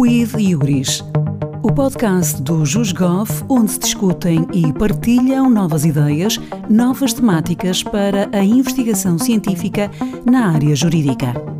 Quid Iuris, o podcast do JusGov, onde se discutem e partilham novas ideias, novas temáticas para a investigação científica na área jurídica.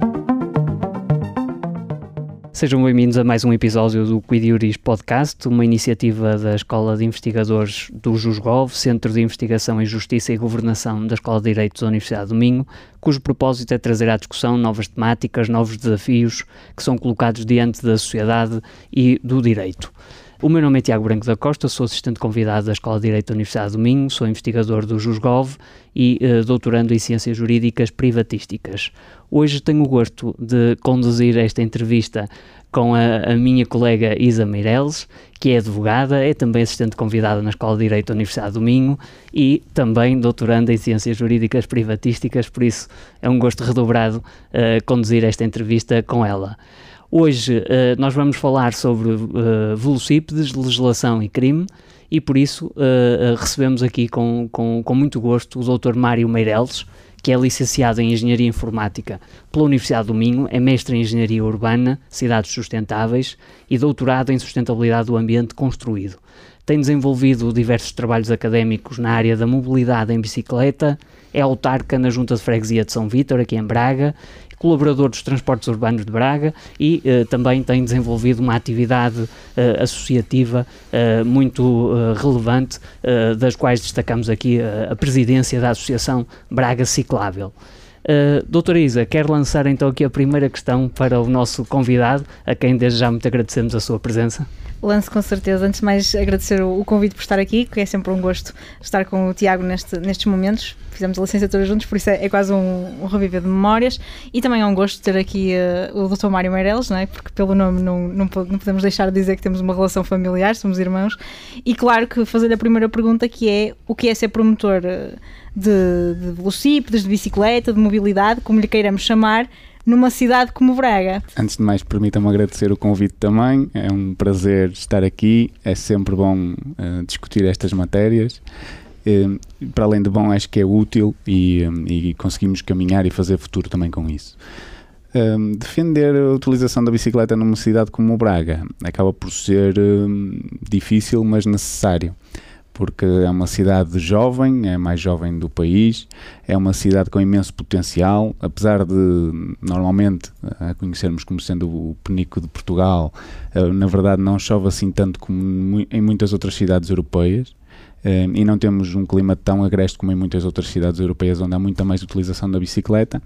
Sejam bem-vindos a mais um episódio do Quidiuris Podcast, uma iniciativa da Escola de Investigadores do JUSGOV, Centro de Investigação em Justiça e Governação da Escola de Direitos da Universidade do Minho, cujo propósito é trazer à discussão novas temáticas, novos desafios que são colocados diante da sociedade e do direito. O meu nome é Tiago Branco da Costa, sou assistente convidado da Escola de Direito da Universidade do Minho, sou investigador do JUSGOV e uh, doutorando em Ciências Jurídicas Privatísticas. Hoje tenho o gosto de conduzir esta entrevista com a, a, minha colega Isa Meireles, que é advogada, é também assistente convidada na Escola de Direito da Universidade do Minho e também doutoranda em Ciências Jurídicas Privatísticas, por isso é um gosto redobrado uh, conduzir esta entrevista com ela. Hoje uh, nós vamos falar sobre uh, velocípedes, legislação e crime e por isso uh, recebemos aqui com, com, com muito gosto o Dr. Mário Meireles, que é licenciado em Engenharia Informática pela Universidade do Minho, é mestre em Engenharia Urbana, Cidades Sustentáveis e doutorado em Sustentabilidade do Ambiente Construído. Tem desenvolvido diversos trabalhos académicos na área da mobilidade em bicicleta, é autarca na Junta de Freguesia de São Vítor, aqui em Braga, colaborador dos transportes urbanos de Braga e uh, também tem desenvolvido uma atividade uh, associativa uh, muito relevante, das quais destacamos aqui a presidência da Associação Braga Ciclável. Uh, doutora Isa, quer lançar então aqui a primeira questão para o nosso convidado, a quem desde já muito agradecemos a sua presença. Lance com certeza. Antes de mais agradecer o, convite por estar aqui, que é sempre um gosto estar com o Tiago neste, nestes momentos. Fizemos a licenciatura juntos, por isso é, é quase um, um, reviver de memórias. E também é um gosto ter aqui uh, o Dr. Mário Meireles, não é? porque pelo nome não, não, não, podemos deixar de dizer que temos uma relação familiar, somos irmãos. E claro que fazer a primeira pergunta que é o que é ser promotor eh, de, de velocípedes, de bicicleta, de mobilidade, como lhe queiramos chamar, numa cidade como Braga. Antes de mais, permitam-me agradecer o convite também. É um prazer estar aqui. É sempre bom uh, discutir estas matérias. Uh, para além de bom, acho que é útil e, um, e conseguimos caminhar e fazer futuro também com isso. Um, defender a utilização da bicicleta numa cidade como Braga acaba por ser um, difícil, mas necessário porque é uma cidade jovem, é a mais jovem do país, é uma cidade com imenso potencial, apesar de normalmente a conhecermos como sendo o penico de Portugal, eh, na verdade não chove assim tanto como em muitas outras cidades europeias. Uh, e não temos um clima tão agreste como em muitas outras cidades europeias onde há muita mais utilização da bicicleta.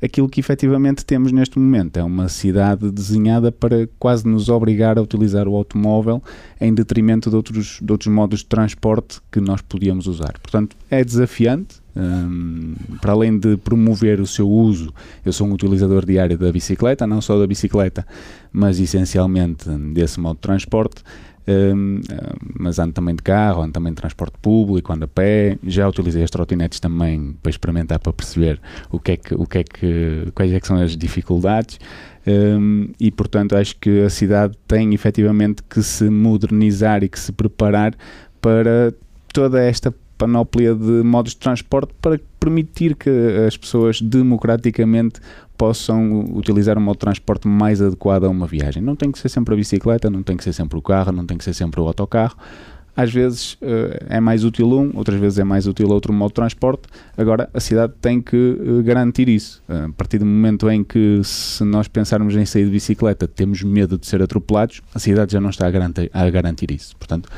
Aquilo que efetivamente temos neste momento é uma cidade desenhada para quase nos obrigar a utilizar o automóvel em detrimento de outros, de outros modos de transporte que nós podíamos usar. Portanto, é desafiante. Um, para além de promover o seu uso, eu sou um utilizador diário da bicicleta, não só da bicicleta, mas essencialmente desse modo de transporte mas ando também de carro, ando também de transporte público, ando a pé. Já utilizei as trotinetes também para experimentar, para perceber o que é que, o que é que, quais é que são as dificuldades. Um, e portanto acho que a cidade tem efetivamente que se modernizar e que se preparar para toda esta panóplia de modos de transporte para permitir que as pessoas democraticamente possam utilizar um modo de transporte mais adequado a uma viagem. Não tem que ser sempre a bicicleta, não tem que ser sempre o carro, não tem que ser sempre o autocarro. Às vezes uh, é mais útil um, outras vezes é mais útil outro modo de transporte. Agora, a cidade tem que uh, garantir isso. Uh, a partir do momento em que, se nós pensarmos em sair de bicicleta, temos medo de ser atropelados, a cidade já não está a a garantir isso. Portanto,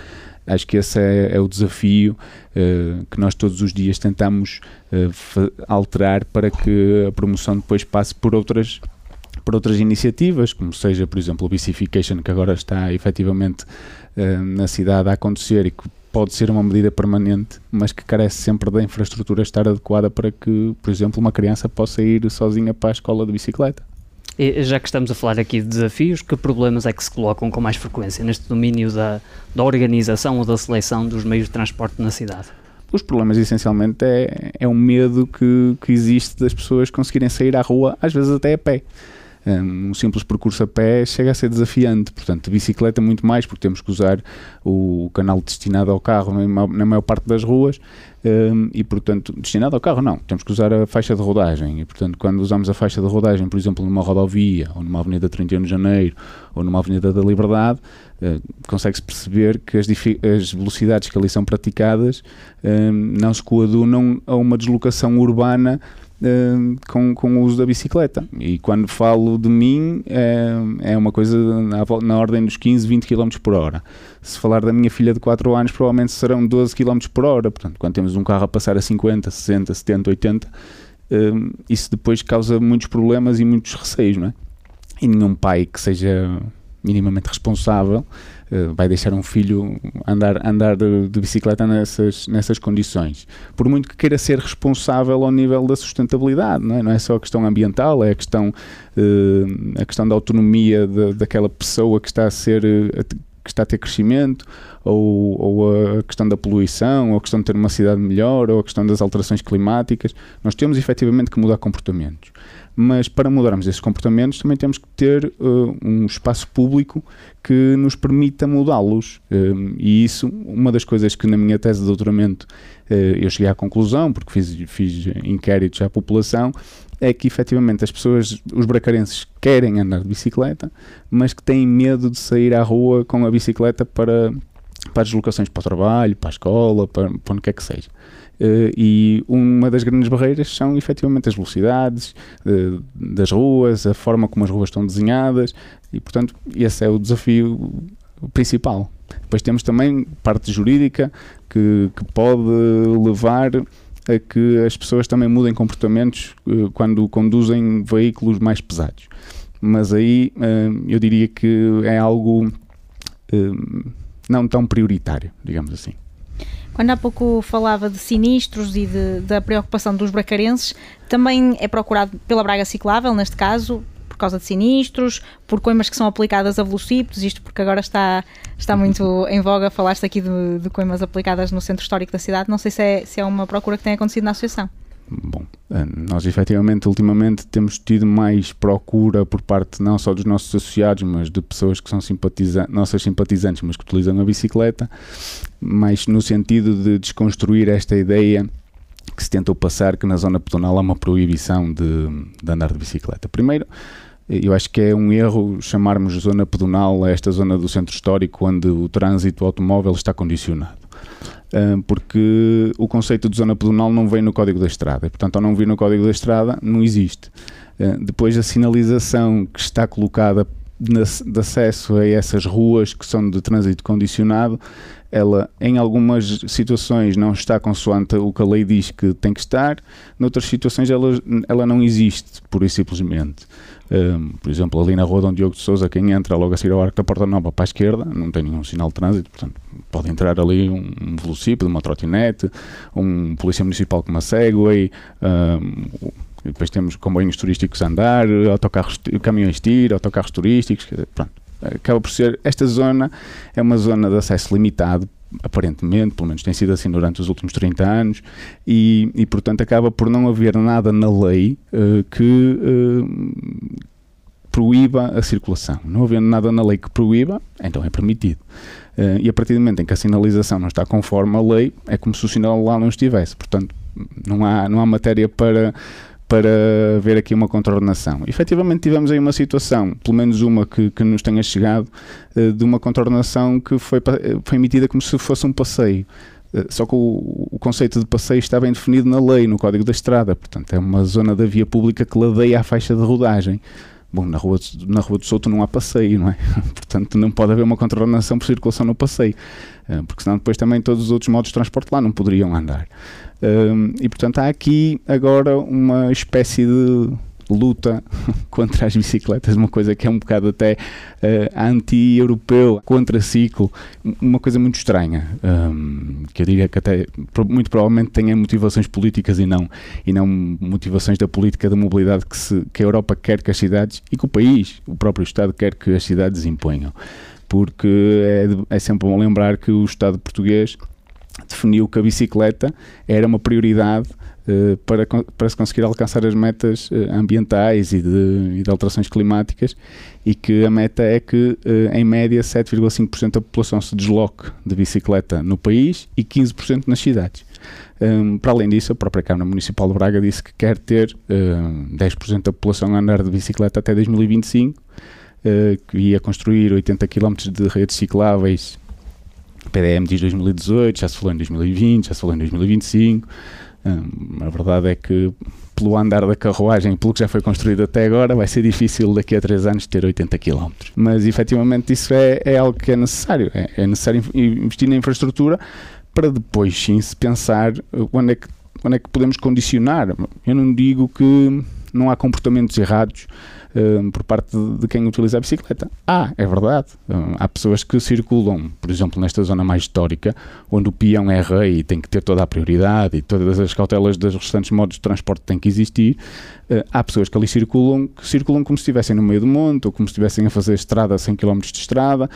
Acho que esse é, é o desafio uh, que nós todos os dias tentamos uh, alterar para que a promoção depois passe por outras por outras iniciativas, como seja, por exemplo, o Bicification, que agora está efetivamente uh, na cidade a acontecer e que pode ser uma medida permanente, mas que carece sempre da infraestrutura estar adequada para que, por exemplo, uma criança possa ir sozinha para a escola de bicicleta. Já que estamos a falar aqui de desafios, que problemas é que se colocam com mais frequência neste domínio da, da organização ou da seleção dos meios de transporte na cidade? Os problemas, essencialmente, é, é o medo que, que existe das pessoas conseguirem sair à rua, às vezes até a pé. Um simples percurso a pé chega a ser desafiante, portanto, de bicicleta muito mais, porque temos que usar o canal destinado ao carro na maior parte das ruas. Um, e, portanto, destinado ao carro não, temos que usar a faixa de rodagem. E, portanto, quando usamos a faixa de rodagem, por exemplo, numa rodovia ou numa avenida 31 de Janeiro ou numa avenida da Liberdade, uh, consegue-se perceber que as, as, velocidades que ali são praticadas um, não se coadunam a uma deslocação urbana Uh, com, com o uso da bicicleta. E quando falo de mim, é, é uma coisa na, na, ordem dos 15, 20 km por hora. Se falar da minha filha de 4 anos, provavelmente serão 12 km por hora. Portanto, quando temos um carro a passar a 50, 60, 70, 80, uh, isso depois causa muitos problemas e muitos receios, não é? E nenhum pai que seja minimamente responsável vai deixar um filho andar, andar de, de, bicicleta nessas, nessas condições. Por muito que queira ser responsável ao nível da sustentabilidade, não é, não é só a questão ambiental, é a questão, uh, a questão da autonomia de, daquela pessoa que está a ser. Uh, que está a ter crescimento, ou, ou, a questão da poluição, ou a questão de ter uma cidade melhor, ou a questão das alterações climáticas. Nós temos efetivamente que mudar comportamentos mas para mudarmos esses comportamentos também temos que ter uh, um espaço público que nos permita mudá-los. Uh, e isso, uma das coisas que na minha tese de doutoramento uh, eu cheguei à conclusão, porque fiz, fiz inquéritos à população, é que efetivamente as pessoas, os bracarenses, querem andar de bicicleta, mas que têm medo de sair à rua com a bicicleta para, para as deslocações para o trabalho, para a escola, para, para onde quer que seja. Uh, e uma das grandes barreiras são efetivamente as velocidades uh, das ruas, a forma como as ruas estão desenhadas e, portanto, esse é o desafio principal. Depois temos também parte jurídica que, que pode levar a que as pessoas também mudem comportamentos uh, quando conduzem veículos mais pesados. Mas aí eu diria que é algo não tão prioritário, digamos assim. Quando há pouco falava de sinistros e de, da preocupação dos bracarenses, também é procurado pela Braga Ciclável, neste caso, por causa de sinistros, por coimas que são aplicadas a velocípedos, isto porque agora está, está muito em voga, falaste aqui de, de coimas aplicadas no centro histórico da cidade, não sei se é, se é uma procura que tem acontecido na associação. Bom, eh, nós efetivamente ultimamente temos tido mais procura por parte não só dos nossos associados, mas de pessoas que são nossas simpatizantes, mas que utilizam a bicicleta, mas no sentido de desconstruir esta ideia que se tentou passar que na zona pedonal há uma proibição de, de andar de bicicleta. Primeiro, eu acho que é um erro chamarmos zona pedonal a esta zona do centro histórico onde o trânsito automóvel está condicionado porque o conceito de zona pedonal não vem no código da estrada. Portanto, ao não vir no código da estrada, não existe. Depois, a sinalização que está colocada de acesso a essas ruas que são de trânsito condicionado, ela em algumas situações não está consoante o que a lei diz que tem que estar, noutras situações ela, ela não existe, pura e simplesmente. Um, por exemplo, ali na rua Dom Diogo de Souza, quem entra logo a seguir ao arco da Porta Nova para a esquerda, não tem nenhum sinal de trânsito, portanto, pode entrar ali um, velocípede, uma trotinete, um polícia municipal com uma Segway, um, depois temos comboios turísticos a andar, autocarros, caminhões TIR, autocarros turísticos, pronto. Acaba por ser, esta zona é uma zona de acesso limitado aparentemente, pelo menos tem sido assim durante os últimos 30 anos, e, e portanto acaba por não haver nada na lei uh, que uh, proíba a circulação. Não havendo nada na lei que proíba, então é permitido. Uh, e a partir do momento em que a sinalização não está conforme a lei, é como se o sinal lá não estivesse. Portanto, não há, não há matéria para para ver aqui uma contornação. Efetivamente tivemos aí uma situação, pelo menos uma que, que nos tenha chegado, eh, de uma contornação que foi, foi emitida como se fosse um passeio. Eh, só que o, o, conceito de passeio está bem definido na lei, no Código da Estrada. Portanto, é uma zona da via pública que ladeia a faixa de rodagem. Bom, na rua, na rua do Souto não há passeio, não é? Portanto, não pode haver uma contornação por circulação no passeio. Eh, porque senão depois também todos os outros modos de transporte lá não poderiam andar. Um, e portanto há aqui agora uma espécie de luta contra as bicicletas, uma coisa que é um bocado até uh, anti-europeu, contra ciclo, uma coisa muito estranha, um, que eu diria que até muito provavelmente tenha motivações políticas e não, e não motivações da política da mobilidade que, se, que a Europa quer que as cidades, e que o país, o próprio Estado quer que as cidades imponham. Porque é, é sempre bom lembrar que o Estado português definiu que a bicicleta era uma prioridade uh, para, para se conseguir alcançar as metas uh, ambientais e de, e de, alterações climáticas e que a meta é que, uh, em média, 7,5% da população se desloque de bicicleta no país e 15% nas cidades. Um, para além disso, a própria Câmara Municipal de Braga disse que quer ter um, 10% da população a andar de bicicleta até 2025, que ia construir 80 km de redes cicláveis PDM diz 2018, já se falou em 2020, já se falou em 2025. Hum, a verdade é que, pelo andar da carruagem, pelo que já foi construído até agora, vai ser difícil daqui a 3 anos ter 80 km. Mas efetivamente isso é, é algo que é necessário. É, é necessário investir na infraestrutura para depois sim se pensar onde é que, onde é que podemos condicionar. Eu não digo que não há comportamentos errados uh, por parte de, quem utiliza a bicicleta. Ah, é verdade. Uh, há pessoas que circulam, por exemplo, nesta zona mais histórica, onde o peão é rei e tem que ter toda a prioridade e todas as cautelas dos restantes modos de transporte têm que existir. Uh, há pessoas que ali circulam, que circulam como se estivessem no meio do monte ou como se estivessem a fazer estrada a 100 km de estrada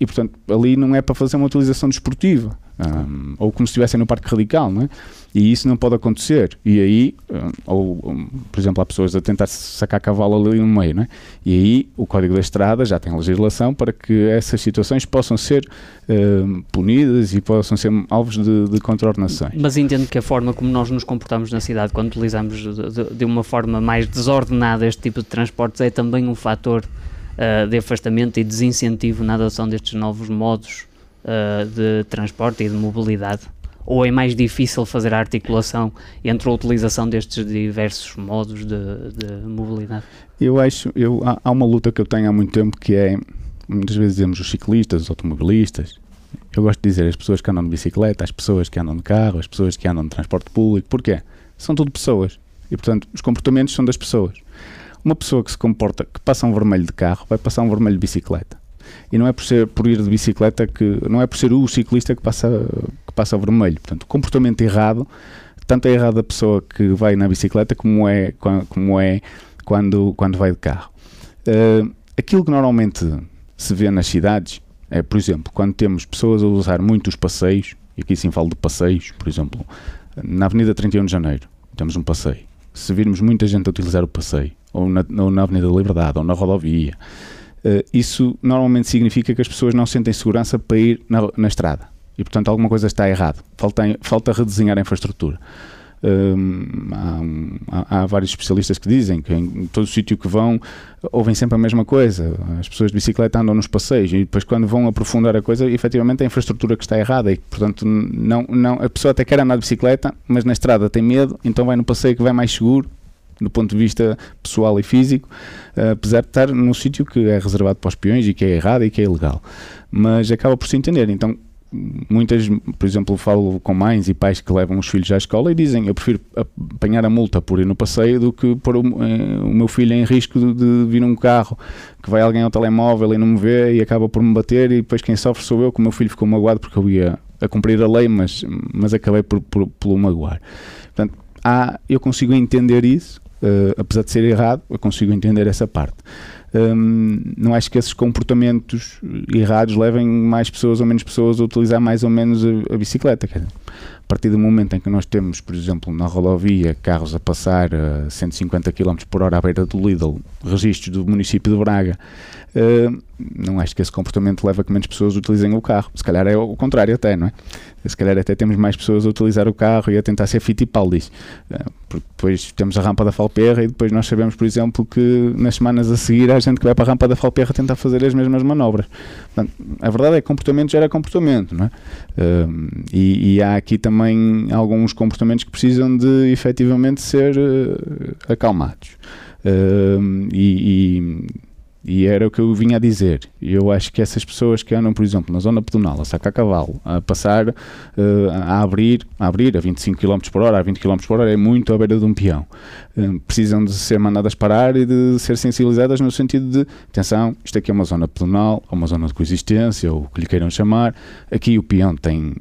e portanto ali não é para fazer uma utilização desportiva um, ou como se estivessem no parque radical, não é? E isso não pode acontecer. E aí, um, ou, um, por exemplo, há pessoas a tentar sacar cavalo ali no meio, não é? E aí o Código da Estrada já tem legislação para que essas situações possam ser punidas e possam ser alvos de, de contraordenações. Mas entendo que a forma como nós nos comportamos na cidade quando utilizamos de, de uma forma mais desordenada este tipo de transportes é também um fator uh, de afastamento e desincentivo na adoção destes novos modos uh, de transporte e de mobilidade? Ou é mais difícil fazer a articulação entre a utilização destes diversos modos de, de mobilidade? Eu acho, eu, há, há uma luta que eu tenho há muito tempo que é, muitas vezes dizemos os ciclistas, os automobilistas, eu gosto de dizer as pessoas que andam de bicicleta, as pessoas que andam de carro, as pessoas que andam de transporte público. Porquê? São tudo pessoas. E, portanto, os comportamentos são das pessoas. Uma pessoa que se comporta, que passa um vermelho de carro, vai passar um vermelho de bicicleta. E não é por, ser, por ir de bicicleta que. Não é por ser o ciclista que passa, que passa vermelho. Portanto, comportamento errado, tanto é errado a pessoa que vai na bicicleta como é, como é quando, quando vai de carro. Uh, aquilo que normalmente se vê nas cidades é, por exemplo, quando temos pessoas a usar muito os passeios, e aqui sim falo de passeios, por exemplo, na Avenida 31 de Janeiro, temos um passeio. Se virmos muita gente a utilizar o passeio, ou na, ou na Avenida da Liberdade, ou na rodovia. Uh, isso normalmente significa que as pessoas não sentem segurança para ir na, na estrada. E, portanto, alguma coisa está errado. Falta, falta redesenhar a infraestrutura. Um, há, há, vários especialistas que dizem que em todo sítio que vão ouvem sempre a mesma coisa. As pessoas de bicicleta andam nos passeios e depois quando vão aprofundar a coisa, efetivamente é a infraestrutura que está errada e portanto não, não, a pessoa até quer andar de bicicleta, mas na estrada tem medo, então vai no passeio que vai mais seguro do ponto de vista pessoal e físico, uh, apesar de estar num sítio que é reservado para os peões e que é errado e que é ilegal. Mas acaba por se entender. Então, muitas, por exemplo, falo com mães e pais que levam os filhos à escola e dizem eu prefiro apanhar a multa por ir no passeio do que pôr o, eh, o meu filho em risco de, de, vir um carro que vai alguém ao telemóvel e não me vê e acaba por me bater e depois quem sofre sou eu, que o meu filho ficou magoado porque eu ia a cumprir a lei, mas, mas acabei por, por, por o magoar. Portanto, há, eu consigo entender isso, uh, apesar de ser errado, eu consigo entender essa parte. Um, não acho que esses comportamentos errados levem mais pessoas ou menos pessoas a utilizar mais ou menos a, a bicicleta. Dizer, a partir do momento em que nós temos, por exemplo, na rodovia, carros a passar a 150 km por hora à beira do Lidl, registros do município de Braga, uh, não acho que esse comportamento leva a que menos pessoas utilizem o carro. Se calhar é o contrário até, não é? Se calhar até temos mais pessoas a utilizar o carro e a tentar ser Fittipaldis. Uh, porque depois temos a rampa da Falperra e depois nós sabemos, por exemplo, que nas semanas a seguir há gente que vai para a rampa da Falperra tentar fazer as mesmas manobras. Portanto, a verdade é que comportamento gera comportamento, não é? Uh, e, e, há aqui também alguns comportamentos que precisam de efetivamente ser acalmados. e, e e era o que eu vinha a dizer. Eu acho que essas pessoas que andam, por exemplo, na zona pedonal, a sacar cavalo, a passar, uh, a abrir, a abrir a 25 km por hora, a 20 km por hora, é muito à beira de um peão. Uh, precisam de ser mandadas parar e de ser sensibilizadas no sentido de, atenção, isto aqui é uma zona pedonal, ou uma zona de coexistência, ou o que lhe queiram chamar. Aqui o peão tem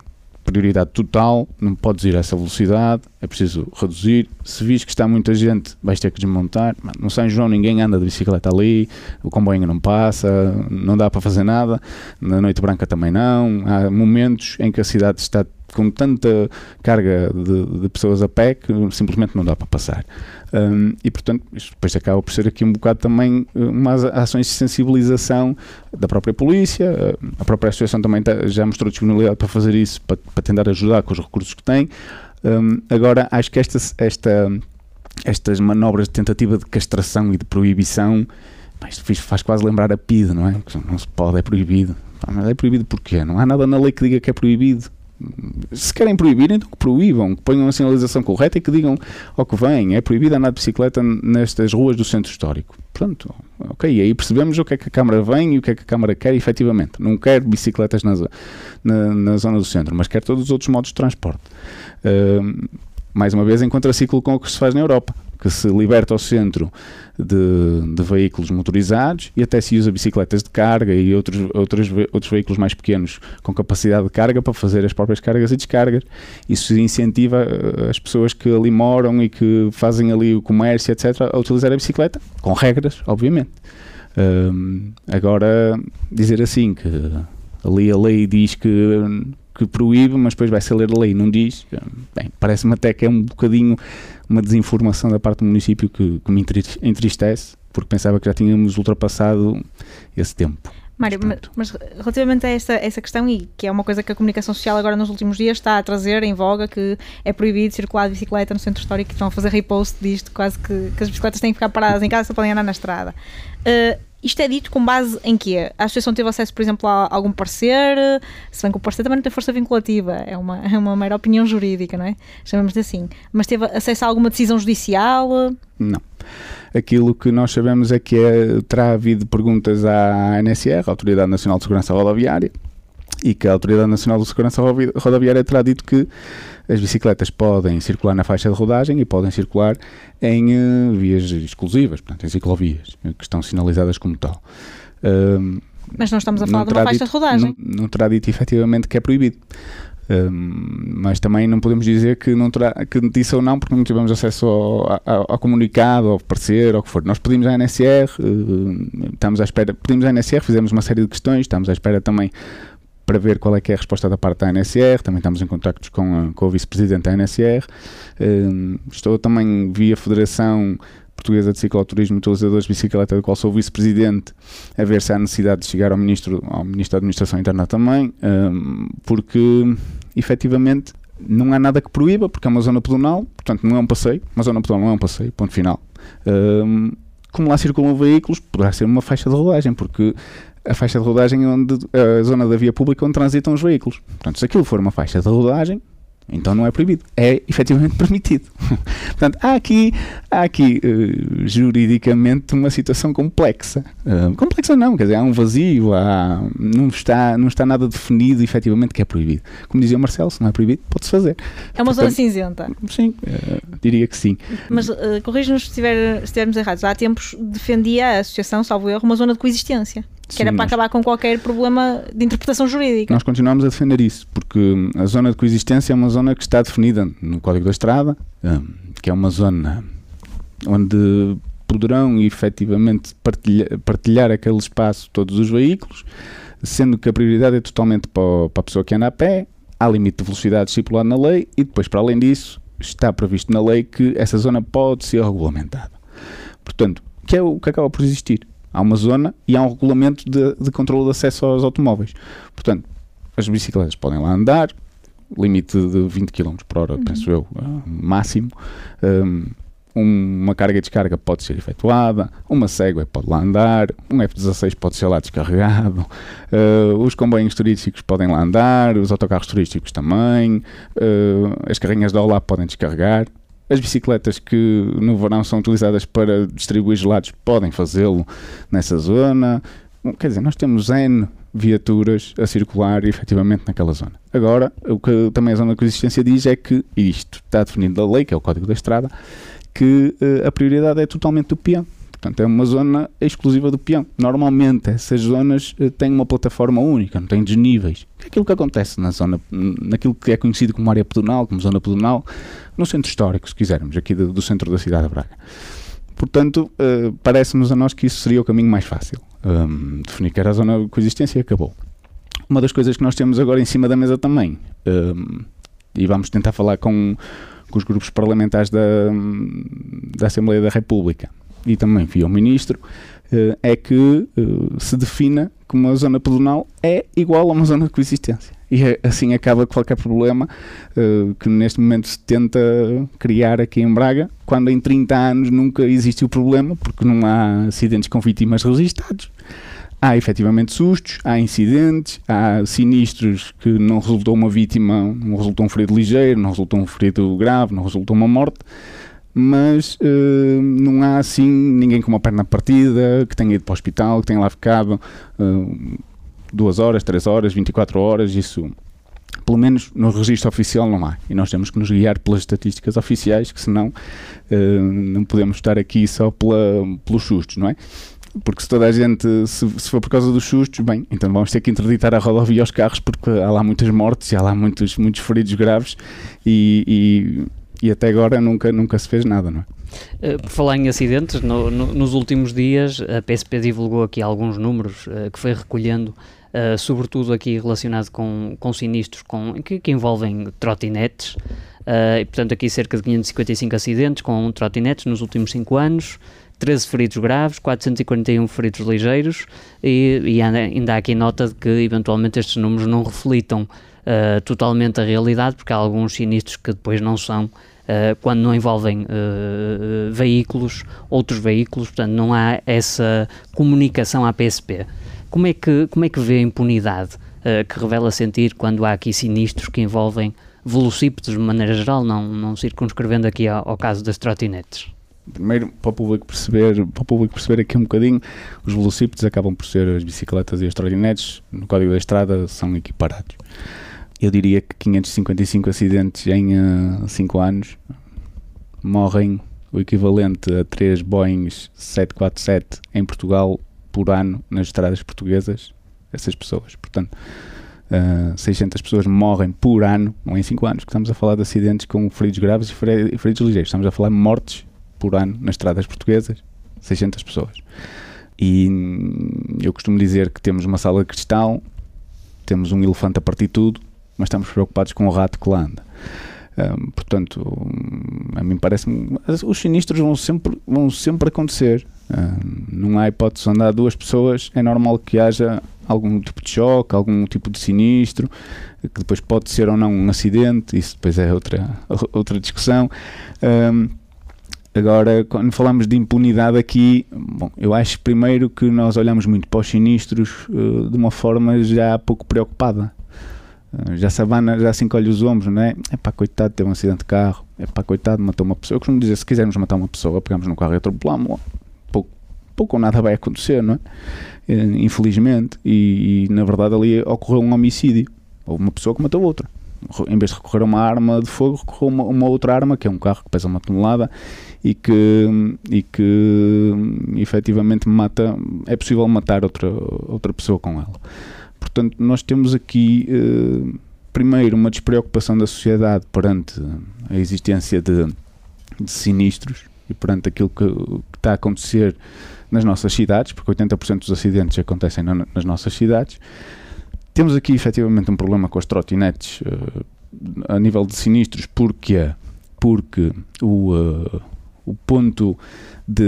prioridade total, não podes ir a essa velocidade, é preciso reduzir. Se vis que está muita gente, vais ter que desmontar. No São João ninguém anda de bicicleta ali, o comboio não passa, não dá para fazer nada. Na Noite Branca também não. Há momentos em que a cidade está com tanta carga de, de, pessoas a pé que simplesmente não dá para passar. Um, e portanto, isto depois acaba por ser aqui um bocado também eh, umas ações de sensibilização da própria polícia, eh, a própria associação também tá, já mostrou disponibilidade para fazer isso, para, para tentar ajudar com os recursos que tem. Um, agora, acho que esta, esta, estas manobras de tentativa de castração e de proibição, isto faz quase lembrar a PID, não é? Não se pode, é proibido. Mas é proibido porquê? Não há nada na lei que diga que é proibido se querem proibir, então que proíbam, que ponham a sinalização correta e que digam ao que vem, é proibido andar de bicicleta nestas ruas do centro histórico. Pronto, ok, e aí percebemos o que é que a Câmara vem e o que é que a Câmara quer efetivamente. Não quer bicicletas na, na, na zona do centro, mas quer todos os outros modos de transporte. Uh, mais uma vez em contraciclo com o que se faz na Europa que se liberta o centro de, de, veículos motorizados e até se usa bicicletas de carga e outros, outros, outros veículos mais pequenos com capacidade de carga para fazer as próprias cargas e descargas. Isso incentiva eh, as pessoas que ali moram e que fazem ali o comércio, etc., a utilizar a bicicleta, com regras, obviamente. Agora, dizer assim que ali a lei diz que que proíbe, mas depois vai ser ler a lei, não diz. Bem, parece-me até que é um bocadinho uma desinformação da parte do município que, que me entristece, porque pensava que já tínhamos ultrapassado esse tempo. Mário, mas, mas, relativamente a esta, essa questão, e que é uma coisa que a comunicação social agora nos últimos dias está a trazer em voga, que é proibido circular de bicicleta no centro histórico, que estão a fazer repost disto, quase que, que as bicicletas têm que ficar paradas em casa, só podem andar na estrada. Uh, isto é dito com base em quê? A associação teve acesso, por exemplo, a algum parecer, se bem que o parecer também não tem força vinculativa, é uma, é uma mera opinião jurídica, não é? Chamamos de assim. Mas teve acesso a alguma decisão judicial? Não. Aquilo que nós sabemos é que é, terá havido perguntas à ANSR, Autoridade Nacional de Segurança Rodoviária, e que a Autoridade Nacional de Segurança Rodoviária terá dito que as bicicletas podem circular na faixa de rodagem e podem circular em uh, vias exclusivas, portanto, em ciclovias, que estão sinalizadas como tal. Uh, Mas não estamos a falar de uma faixa dito, de rodagem. Não, não, terá dito efetivamente que é proibido. Uh, mas também não podemos dizer que não terá que disse ou não porque não tivemos acesso ao, ao, ao comunicado, ao parecer, ao que for. Nós pedimos à NSR, uh, estamos à espera, pedimos à NSR, fizemos uma série de questões, estamos à espera também para ver qual é que é a resposta da parte da NSR, também estamos em contactos com, com o vice-presidente da NSR, um, estou também via Federação Portuguesa de Cicloturismo e Utilizadores de Bicicleta, do qual sou vice-presidente, a ver se há necessidade de chegar ao Ministro, ao Ministro da Administração Interna também, um, porque efetivamente não há nada que proíba, porque é uma zona pedonal, portanto não é um passeio, uma zona pedonal não é um passeio, ponto final. Um, como lá circulam veículos, poderá ser uma faixa de rodagem, porque a faixa de rodagem é onde a zona da via pública onde transitam os veículos. Portanto, se aquilo for uma faixa de rodagem, então não é proibido, é efetivamente permitido. Portanto, há aqui, há aqui uh, juridicamente uma situação complexa. Uh, complexa não, quer dizer, há um vazio, há, não, está, não está nada definido efetivamente que é proibido. Como dizia o Marcelo, se não é proibido, pode-se fazer. É uma Portanto, zona cinzenta. Sim, uh, diria que sim. Mas uh, corrija-nos se, estiver, se estivermos errados. Há tempos defendia a associação, salvo erro, uma zona de coexistência. Que era para acabar com qualquer problema de interpretação jurídica. Nós continuamos a defender isso, porque a zona de coexistência é uma zona que está definida no Código da Estrada, hum, que é uma zona onde poderão efetivamente partilhar, partilhar aquele espaço todos os veículos, sendo que a prioridade é totalmente para, para a pessoa que anda a pé, há limite de velocidade estipulado na lei e depois, para além disso, está previsto na lei que essa zona pode ser regulamentada. Portanto, que é o que acaba por existir. Há uma zona e há um regulamento de, de controle de acesso aos automóveis. Portanto, as bicicletas podem lá andar, limite de 20 km por hora, uhum. penso eu, ah, máximo. Um, uma carga e descarga pode ser efetuada, uma Segway pode lá andar, um F-16 pode ser lá descarregado, uh, os comboios turísticos podem lá andar, os autocarros turísticos também, uh, as carrinhas de Olá podem descarregar, as bicicletas que no verão são utilizadas para distribuir gelados podem fazê-lo nessa zona. Quer dizer, nós temos N viaturas a circular efetivamente naquela zona. Agora, o que também a zona de coexistência diz é que, isto está definido da lei, que é o Código da Estrada, que uh, a prioridade é totalmente do peão. Portanto, é uma zona exclusiva do peão. Normalmente, essas zonas uh, têm uma plataforma única, não têm desníveis. É aquilo que acontece na zona, naquilo que é conhecido como área pedonal, como zona pedonal, no centro histórico, se quisermos, aqui do, do centro da cidade de Braga. Portanto, uh, parece-nos a nós que isso seria o caminho mais fácil. Um, definir que era a zona de coexistência e acabou. Uma das coisas que nós temos agora em cima da mesa também um, e vamos tentar falar com, com os grupos parlamentares da, da Assembleia da República e também via o Ministro, uh, é que uh, se defina que uma zona pedonal é igual a uma zona de coexistência. E é, assim acaba qualquer problema uh, que neste momento se tenta criar aqui em Braga, quando em 30 anos nunca existiu problema, porque não há acidentes com vítimas registados há efetivamente sustos, há incidentes, há sinistros que não resultou uma vítima, não resultou um ferido ligeiro, não resultou um ferido grave, não resultou uma morte, mas uh, não há assim ninguém com uma perna partida, que tenha ido para o hospital, que tenha lá ficado uh, duas horas, três horas, 24 horas, isso pelo menos no registro oficial não há. E nós temos que nos guiar pelas estatísticas oficiais, que senão uh, não podemos estar aqui só pela, pelos sustos, não é? porque se toda a gente, se, se, for por causa dos sustos, bem, então vamos ter que interditar a rodovia aos carros porque há lá muitas mortes e há lá muitos, muitos feridos graves e, e, e até agora nunca, nunca se fez nada, não é? Uh, por falar em acidentes, no, no, nos últimos dias a PSP divulgou aqui alguns números uh, que foi recolhendo, uh, sobretudo aqui relacionado com, com sinistros com, que, que envolvem trotinetes, e portanto aqui cerca de 555 acidentes com trotinetes nos últimos 5 anos, 13 feridos graves, 441 feridos ligeiros e, e ainda há aqui nota de que eventualmente estes números não reflitam uh, totalmente a realidade, porque há alguns sinistros que depois não são Uh, quando não envolvem uh, veículos, outros veículos, portanto não há essa comunicação à PSP. Como é que, como é que vê a impunidade que revela sentir quando há aqui sinistros que envolvem velocípedos de maneira geral, não, não circunscrevendo aqui ao, ao caso das trotinetes? primeiro para o público perceber, para o público perceber aqui um bocadinho, os velocípedos acabam por ser as bicicletas e as trotinetes, no código da estrada são equiparados. Eu diria que 555 acidentes em 5 uh, anos morrem o equivalente a 3 Boeing 747 em Portugal por ano nas estradas portuguesas, essas pessoas. Portanto, uh, 600 pessoas morrem por ano, não em 5 anos, que estamos a falar de acidentes com feridos graves e feridos ligeiros, estamos a falar de mortes por ano nas estradas portuguesas, 600 pessoas. E eu costumo dizer que temos uma sala de cristal, temos um elefante a partir tudo, mas estamos preocupados com o rato que lá anda. Um, portanto, a mim parece-me. Os sinistros vão sempre, vão sempre acontecer. Um, não há hipótese de andar duas pessoas, é normal que haja algum tipo de choque, algum tipo de sinistro, que depois pode ser ou não um acidente, isso depois é outra, outra discussão. Agora, quando falamos de impunidade aqui, bom, eu acho primeiro que nós olhamos muito para os sinistros uh, de uma forma já pouco preocupada. Uh, já sabana, já se encolhe os ombros, não é? É pá, coitado, teve um acidente de carro. É pá, coitado, matou uma pessoa. Eu costumo dizer, se quisermos matar uma pessoa, pegamos no carro e atropelamos, pouco, pouco ou nada vai acontecer, não é? Uh, infelizmente. E, e, na verdade ali ocorreu um homicídio. Houve uma pessoa que matou outra em vez de recorrer a uma arma de fogo, recorreu a uma, uma, outra arma, que é um carro que pesa uma tonelada e que, e que efetivamente mata, é possível matar outra, outra pessoa com ela. Portanto, nós temos aqui, eh, primeiro, uma despreocupação da sociedade perante a existência de, de sinistros e perante aquilo que, que, está a acontecer nas nossas cidades, porque 80% dos acidentes acontecem na, nas nossas cidades. Temos aqui efetivamente um problema com as trotinetes uh, a nível de sinistros, porque porque o, uh, o ponto de,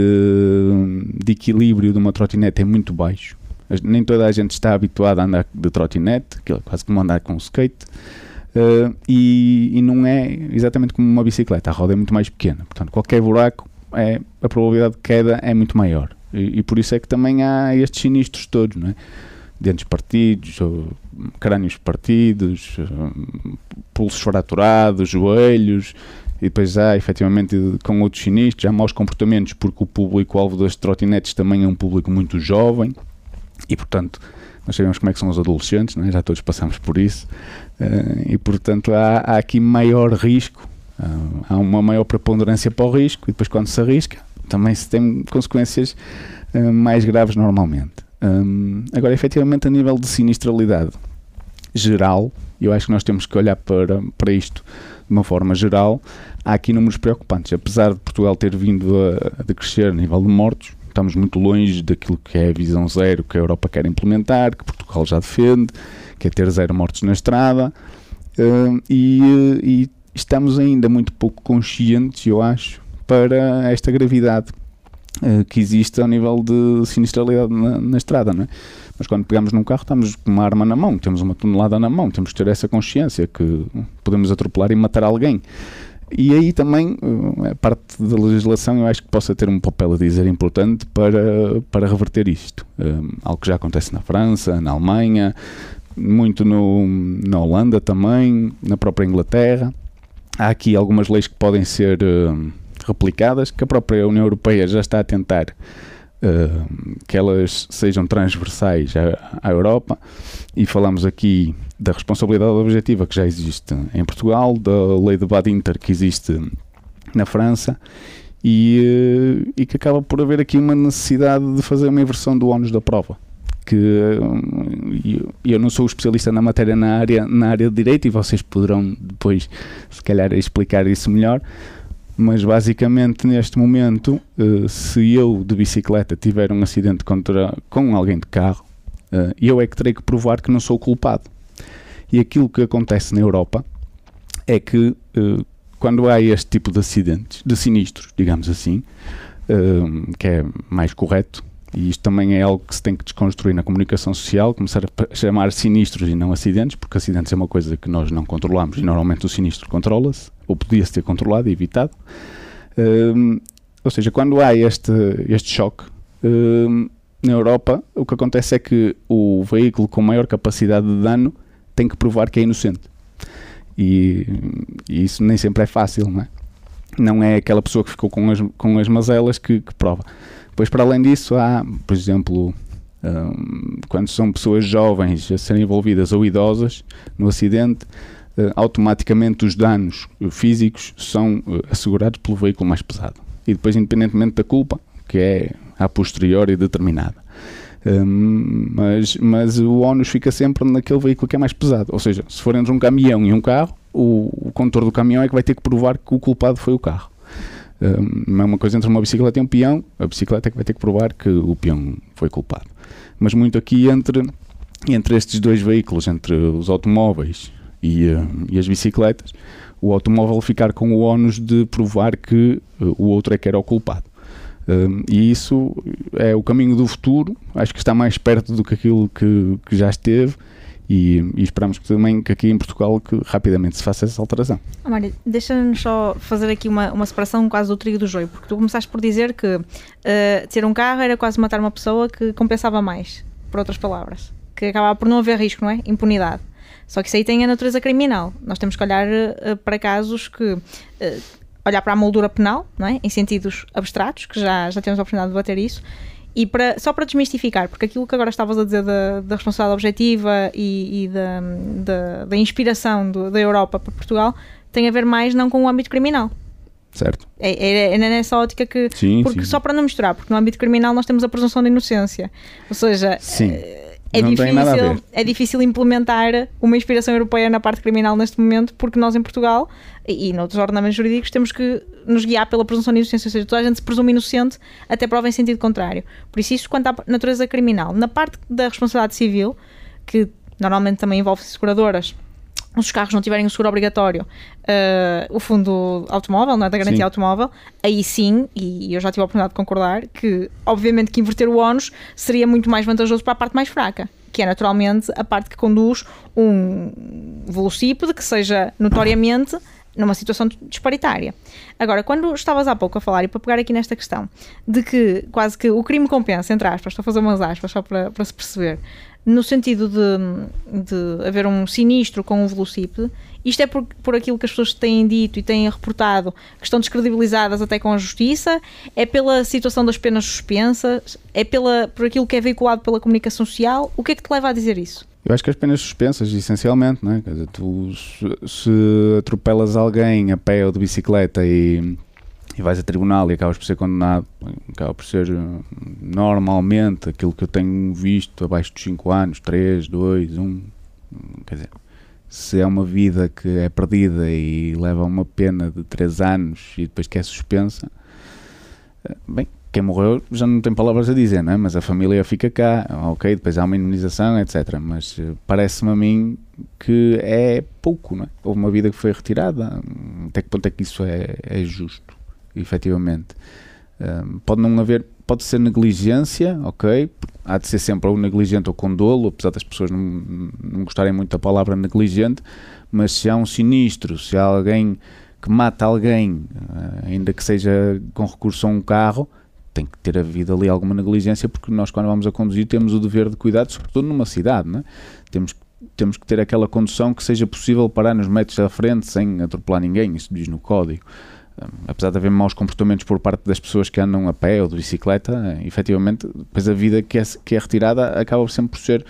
de, equilíbrio de uma trotinete é muito baixo. Nem toda a gente está habituada a andar de trotinete, que é quase como andar com skate, uh, e, e, não é exatamente como uma bicicleta. A roda é muito mais pequena, portanto, qualquer buraco, é, a probabilidade de queda é muito maior. E, e por isso é que também há estes sinistros todos, não é? dentes partidos, crânios partidos, pulsos fraturados, joelhos, e depois há efetivamente com outros sinistros, há maus comportamentos porque o público-alvo das trotinetes também é um público muito jovem e portanto nós sabemos como é que são os adolescentes, é? já todos passamos por isso uh, e portanto há, há, aqui maior risco, uh, há uma maior preponderância para o risco e depois quando se arrisca também se tem consequências uh, mais graves normalmente. Agora, efetivamente, a nível de sinistralidade geral, eu acho que nós temos que olhar para, para isto de uma forma geral. Há aqui números preocupantes. Apesar de Portugal ter vindo a, a decrescer a nível de mortos, estamos muito longe daquilo que é a visão zero que a Europa quer implementar, que Portugal já defende, que é ter zero mortos na estrada. Uh, e, e, estamos ainda muito pouco conscientes, eu acho, para esta gravidade uh, que existe ao nível de sinistralidade na, na estrada, não é? Mas quando pegamos num carro, estamos com uma arma na mão, temos uma tonelada na mão, temos que ter essa consciência que podemos atropelar e matar alguém. E aí também eh, a parte da legislação eu acho que possa ter um papel a dizer importante para, para reverter isto. Um, algo que já acontece na França, na Alemanha, muito no, na Holanda também, na própria Inglaterra. Há aqui algumas leis que podem ser uh, replicadas, que a própria União Europeia já está a tentar uh, que elas sejam transversais à, à, Europa. E falamos aqui da responsabilidade objetiva que já existe em Portugal, da lei de Badinter que existe na França e, uh, e que acaba por haver aqui uma necessidade de fazer uma inversão do ónus da prova que eu, eu não sou especialista na matéria na área, na área de direito e vocês poderão depois se calhar explicar isso melhor mas basicamente neste momento, uh, se eu de bicicleta tiver um acidente contra, com alguém de carro, uh, eu é que terei que provar que não sou culpado. E aquilo que acontece na Europa é que uh, quando há este tipo de acidentes, de sinistros, digamos assim, que é mais correto, e isto também é algo que se tem que desconstruir na comunicação social, começar a chamar sinistros e não acidentes, porque acidentes é uma coisa que nós não controlamos e normalmente o sinistro controla-se, ou podia-se ter controlado e evitado. Um, ou seja, quando há este, este choque, um, na Europa, o que acontece é que o veículo com maior capacidade de dano tem que provar que é inocente. E, e isso nem sempre é fácil, não é? Não é aquela pessoa que ficou com as, com as mazelas que, que prova. Pois, para além disso, há, por exemplo, um, quando são pessoas jovens a serem envolvidas ou idosas no acidente, uh, automaticamente os danos físicos são uh, assegurados pelo veículo mais pesado. E depois, independentemente da culpa, que é a posteriori determinada. Um, mas, mas o ónus fica sempre naquele veículo que é mais pesado. Ou seja, se for entre um caminhão e um carro, o, o condutor do caminhão é que vai ter que provar que o culpado foi o carro é uma coisa entre uma bicicleta e um peão, a bicicleta é que vai ter que provar que o peão foi culpado. Mas muito aqui entre, entre estes dois veículos, entre os automóveis e, uh, e as bicicletas, o automóvel ficar com o ónus de provar que uh, o outro é que era o culpado. e isso é o caminho do futuro, acho que está mais perto do que aquilo que, que já esteve e, e, esperamos que também que aqui em Portugal que rapidamente se faça essa alteração. Oh, Mário, deixa-nos só fazer aqui uma, uma separação quase do trigo do joio, porque tu começaste por dizer que uh, ter um carro era quase matar uma pessoa que compensava mais, por outras palavras, que acabava por não haver risco, não é? Impunidade. Só que isso aí tem a natureza criminal. Nós temos que olhar uh, para casos que. Uh, olhar para a moldura penal, não é? Em sentidos abstratos, que já, já temos a oportunidade de debater isso, e para, só para desmistificar, porque aquilo que agora estavas a dizer da, da responsabilidade objetiva e, e da, da, da, inspiração do, da Europa para Portugal tem a ver mais não com o âmbito criminal. Certo. É, é, é nessa ótica que. Sim, porque sim. só para não misturar, porque no âmbito criminal nós temos a presunção de inocência. Ou seja. Sim. Eh, é não difícil, é difícil implementar uma inspiração europeia na parte criminal neste momento, porque nós em Portugal e, e noutros ordenamentos jurídicos temos que nos guiar pela presunção de inocência, ou seja, toda a gente se presume inocente até prova em sentido contrário. Por isso, isto quanto à natureza criminal. Na parte da responsabilidade civil, que normalmente também envolve seguradoras, os carros não tiverem o seguro obrigatório, uh, o fundo automóvel, não é, da garantia sim. automóvel, aí sim, e eu já tive a oportunidade de concordar, que obviamente que inverter o ónus seria muito mais vantajoso para a parte mais fraca, que é naturalmente a parte que conduz um velocípede que seja notoriamente numa situação disparitária. Agora, quando estavas há pouco a falar, e para pegar aqui nesta questão, de que quase que o crime compensa, entre aspas, estou a fazer umas aspas só para, para se perceber, no sentido de, de haver um sinistro com um velocípede, isto é por, por aquilo que as pessoas têm dito e têm reportado, que estão descredibilizadas até com a justiça, é pela situação das penas suspensas, é pela, por aquilo que é veiculado pela comunicação social. O que é que te leva a dizer isso? Eu acho que as penas suspensas, essencialmente, não é? Quer dizer, tu se atropelas alguém a pé ou de bicicleta e e vais a tribunal e acabas por ser condenado, acaba por ser eh, normalmente aquilo que eu tenho visto abaixo dos 5 anos, 3, 2, 1, quer dizer, se é uma vida que é perdida e leva uma pena de 3 anos e depois que é suspensa, eh, bem, quem morreu já não tem palavras a dizer, não é? mas a família fica cá, ok, depois há uma imunização, etc. Mas uh, parece-me a mim que é pouco, não é? Houve uma vida que foi retirada, até que ponto é que isso é, é justo, efetivamente? Uh, pode não haver, pode ser negligência, ok, há de ser sempre ou negligente ou com dolo, apesar das pessoas não, não gostarem muito da palavra negligente, mas se há um sinistro, se há alguém que mata alguém, uh, ainda que seja com recurso a um carro, tem que ter havido ali alguma negligência, porque nós, quando vamos a conduzir, temos o dever de cuidado, sobretudo numa cidade, é? temos, temos que ter aquela condução que seja possível parar nos metros da frente sem atropelar ninguém, isso diz no código. Um, apesar de haver maus comportamentos por parte das pessoas que andam a pé ou de bicicleta, efetivamente, depois a vida que é, que é retirada acaba sempre por ser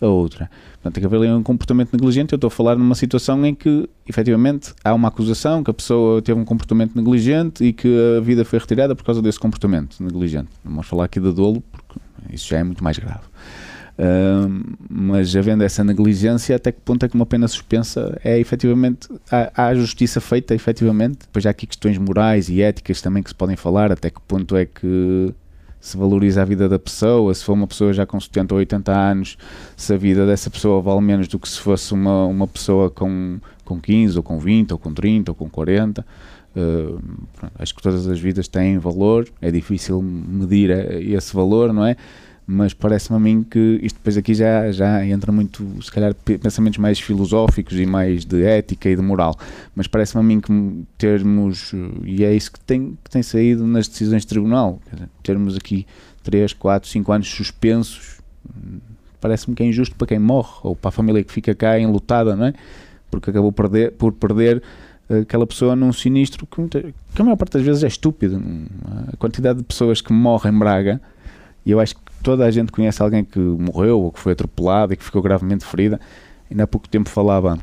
a outra. Portanto, tem que haver ali um comportamento negligente. Eu estou a falar numa situação em que, efetivamente, há uma acusação que a pessoa teve um comportamento negligente e que a vida foi retirada por causa desse comportamento negligente. Não vamos falar aqui de dolo, porque isso já é muito mais grave. Mas havendo essa negligência, até que ponto é que uma pena suspensa é efetivamente. Há, há justiça feita, efetivamente. Depois há aqui questões morais e éticas também que se podem falar. Até que ponto é que se valoriza a vida da pessoa, se for uma pessoa já com 70 ou 80 anos, se a vida dessa pessoa vale menos do que se fosse uma, uma pessoa com, com 15 ou com 20 ou com 30 ou com 40. Uh, acho que todas as vidas têm valor, é difícil medir esse valor, não é? Mas parece-me a mim que isto depois aqui já, já entra muito, se calhar, pensamentos mais filosóficos e mais de ética e de moral, mas parece-me a mim que termos, e é isso que tem, que tem saído nas decisões de tribunal, termos aqui 3, 4, 5 anos suspensos, parece-me que é injusto para quem morre, ou para a família que fica cá enlutada, não é? Porque acabou perder, por perder aquela pessoa num sinistro que, que a maior parte das vezes é estúpido. A quantidade de pessoas que morrem em Braga, e eu acho que toda a gente conhece alguém que morreu ou que foi atropelado e que ficou gravemente ferida. Ainda há pouco tempo falava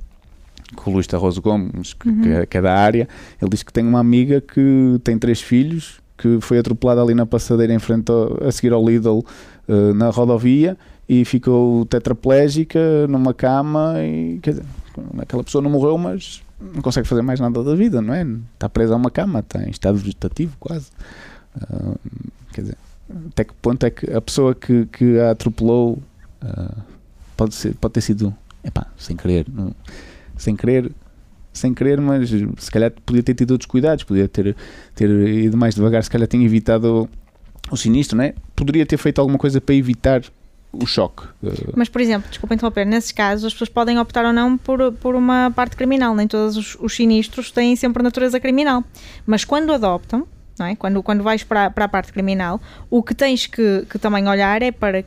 com o Luís Tarroso Gomes, que, uhum. É, que, é da área, ele diz que tem uma amiga que tem três filhos, que foi atropelada ali na passadeira em frente ao, a seguir ao Lidl uh, na rodovia e ficou tetraplégica numa cama e quer dizer, aquela pessoa não morreu, mas não consegue fazer mais nada da vida, não é? Está presa a uma cama, está em estado vegetativo quase. Uh, quer dizer, até que ponto é que a pessoa que, que a atropelou uh, pode, ser, pode ter sido epá, sem querer, não, sem querer, sem querer, mas se calhar podia ter tido outros cuidados, podia ter, ter ido mais devagar, se calhar tinha evitado o sinistro, não é? Poderia ter feito alguma coisa para evitar o choque. Mas, por exemplo, desculpa interromper, nesses casos as pessoas podem optar ou não por, por uma parte criminal, nem todos os, os sinistros têm sempre natureza criminal, mas quando adoptam, não é? Quando, quando vais para, para a parte criminal, o que tens que, que também olhar é para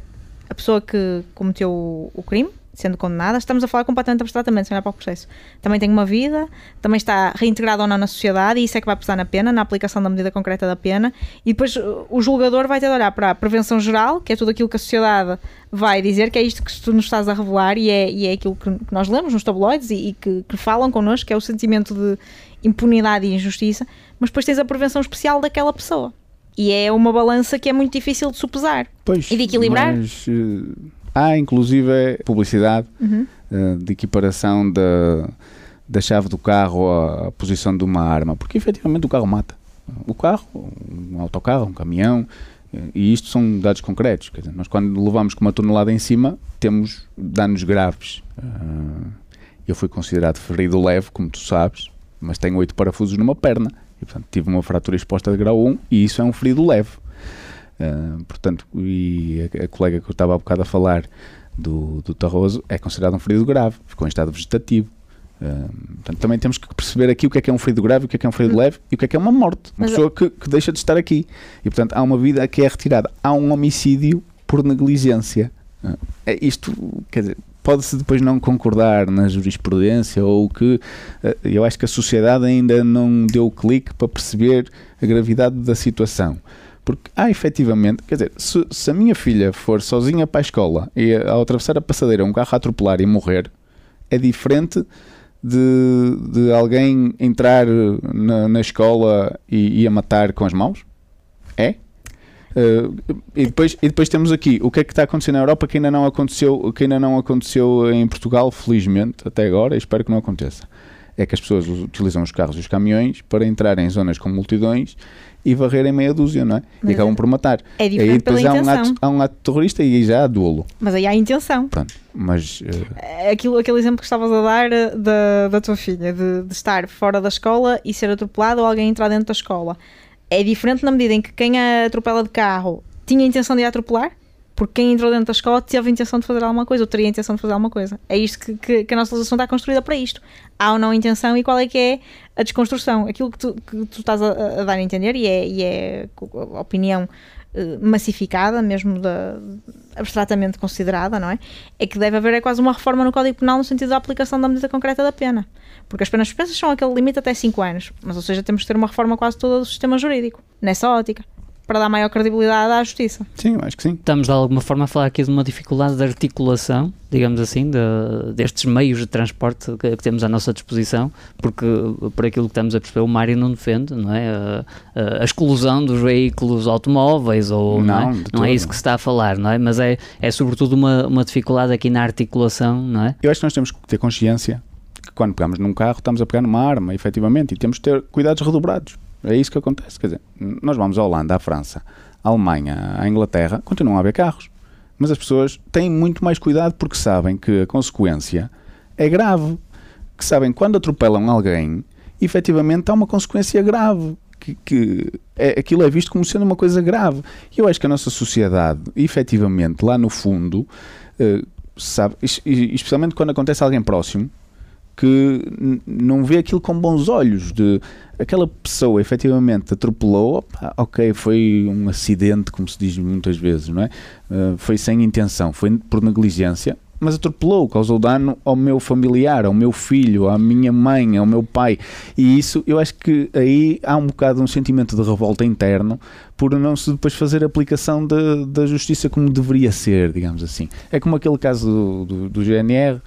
a pessoa que cometeu o, o crime, sendo condenada, estamos a falar completamente abstratamente, sem olhar para o processo. Também tem uma vida, também está reintegrado ou não na sociedade, e isso é que vai pesar na pena, na aplicação da medida concreta da pena, e depois o julgador vai ter de olhar para a prevenção geral, que é tudo aquilo que a sociedade vai dizer, que é isto que tu nos estás a revelar, e é, e é aquilo que, nós lemos nos tabloides e, e que, que falam connosco, que é o sentimento de impunidade e injustiça, mas depois tens a prevenção especial daquela pessoa. E é uma balança que é muito difícil de supesar pois, e de equilibrar. Mas, uh, há inclusive publicidade uhum. uh, de equiparação da, da chave do carro à posição de uma arma, porque efetivamente o carro mata. O carro, um autocarro, um caminhão, eh, e isto são dados concretos. Quer dizer, nós, quando levamos com uma tonelada em cima, temos danos graves. eu fui considerado ferido leve, como tu sabes, mas tenho oito parafusos numa perna. E, portanto, tive uma fratura exposta de grau 1 e isso é um ferido leve. Uh, portanto, e a, a, colega que eu estava há bocado a falar do, do Tarroso é considerado um ferido grave, ficou em estado vegetativo. Uh, portanto, também temos que perceber aqui o que é que é um ferido grave, o que é que é um ferido leve e o que é que é uma morte. Uma Mas pessoa que, que, deixa de estar aqui. E, portanto, há uma vida que é retirada. Há um homicídio por negligência. Uh, é isto, quer dizer, pode-se depois não concordar na jurisprudência ou que eh, eu acho que a sociedade ainda não deu o clique para perceber a gravidade da situação. Porque há efetivamente, quer dizer, se, se, a minha filha for sozinha para a escola e ao atravessar a passadeira um carro a atropelar e morrer, é diferente de, de alguém entrar na, na escola e, e a matar com as mãos? É? Uh, e, depois, e depois temos aqui o que é que está acontecendo na Europa que ainda não aconteceu, que ainda não aconteceu em Portugal, felizmente, até agora, e espero que não aconteça. é que as pessoas utilizam os carros e os caminhões para entrar em zonas com multidões e varrerem meia dúzia, não é? Mas e acabam por matar. É diferente aí depois há um, ato, há um ato terrorista e aí já há dolo. Mas aí há a intenção. Pronto, mas eh, Aquilo, aquele exemplo que estavas a dar eh, da, da tua filha, de, de estar fora da escola e ser atropelado ou alguém entrar dentro da escola. É diferente na medida em que quem a atropela de carro tinha a intenção de a atropelar, porque quem entrou dentro da escola teve a intenção de fazer alguma coisa, ou teria a intenção de fazer alguma coisa. É isto que, que, que a nossa legislação está construída para isto. Há ou não intenção e qual é que é a desconstrução. Aquilo que tu, que tu estás a, a dar a entender, e é, e é a opinião eh, massificada, mesmo abstratamente considerada, não é? É que deve haver é quase uma reforma no Código Penal no sentido da aplicação da medida concreta da pena. Porque as penas suspensas são aquele limite até 5 anos, mas ou seja, temos que ter uma reforma quase toda do sistema jurídico, nessa ótica, para dar maior credibilidade à justiça. sim, eu acho que sim. Estamos de alguma forma a falar aqui de uma dificuldade de articulação, digamos assim, de- destes meios de transporte que, que temos à nossa disposição, porque por aquilo que estamos a perceber, o Mário não defende, não é? A, a- a exclusão dos veículos automóveis, ou não, Não, é? não é isso que se está a falar, não é? Mas é, é sobretudo uma, uma dificuldade aqui na articulação, não é? Eu acho que nós temos que ter consciência quando pegamos num carro estamos a pegar numa arma, efetivamente, e temos que ter cuidados redobrados. É isso que acontece. Quer dizer, nós vamos à Holanda, à França, à Alemanha, à Inglaterra, continuam a haver carros. Mas as pessoas têm muito mais cuidado porque sabem que a consequência é grave. Que sabem quando atropelam alguém, efetivamente há uma consequência grave. Que, que é, aquilo é visto como sendo uma coisa grave. E eu acho que a nossa sociedade, efetivamente, lá no fundo, eh, sabe, es- especialmente quando acontece a alguém próximo, que não vê aquilo com bons olhos de aquela pessoa efetivamente atropelou, opa, ok, foi um acidente, como se diz muitas vezes, não é? Uh, foi sem intenção, foi por negligência, mas atropelou, causou dano ao meu familiar, ao meu filho, à minha mãe, ao meu pai. E isso, eu acho que aí há um bocado um sentimento de revolta interno por não se depois fazer aplicação da, da justiça como deveria ser, digamos assim. É como aquele caso do, do, do GNR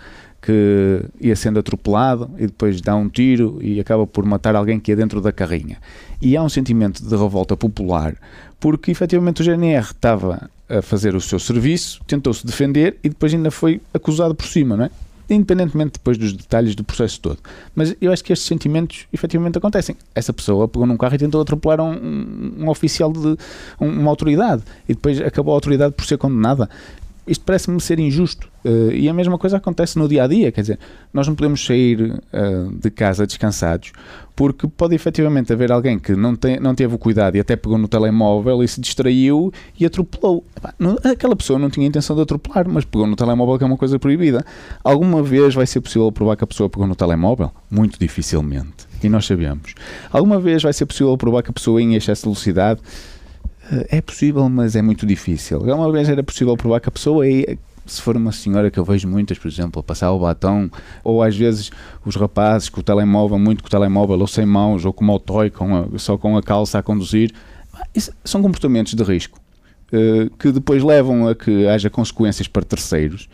que ia sendo atropelado e depois dá um tiro e acaba por matar alguém que é dentro da carrinha. E há um sentimento de revolta popular porque efetivamente o GNR estava a fazer o seu serviço, tentou-se defender e depois ainda foi acusado por cima, não é? Independentemente depois dos detalhes do processo todo. Mas eu acho que estes sentimentos efetivamente acontecem. Essa pessoa pegou num carro e tentou atropelar um, um- oficial de um- uma autoridade e depois acabou a autoridade por ser condenada. Isto parece-me ser injusto. Eh, e a mesma coisa acontece no dia a dia. Quer dizer, nós não podemos sair eh, de casa descansados porque pode efetivamente haver alguém que não, tem, não teve o cuidado e até pegou no telemóvel e se distraiu e atropelou. Aquela pessoa não tinha intenção de atropelar, mas pegou no telemóvel, que é uma coisa proibida. Alguma vez vai ser possível provar que a pessoa pegou no telemóvel? Muito dificilmente. E nós sabemos. Alguma vez vai ser possível provar que a pessoa em excesso de velocidade? É possível, mas é muito difícil. Alguma vez era possível provar que a pessoa é se for uma senhora que eu vejo muitas, por exemplo, a passar o batom, ou às vezes os rapazes com o telemóvel, muito com o telemóvel, ou sem mãos, ou com o motoy, só com a calça a conduzir, isso são comportamentos de risco eh, que depois levam a que haja consequências para terceiros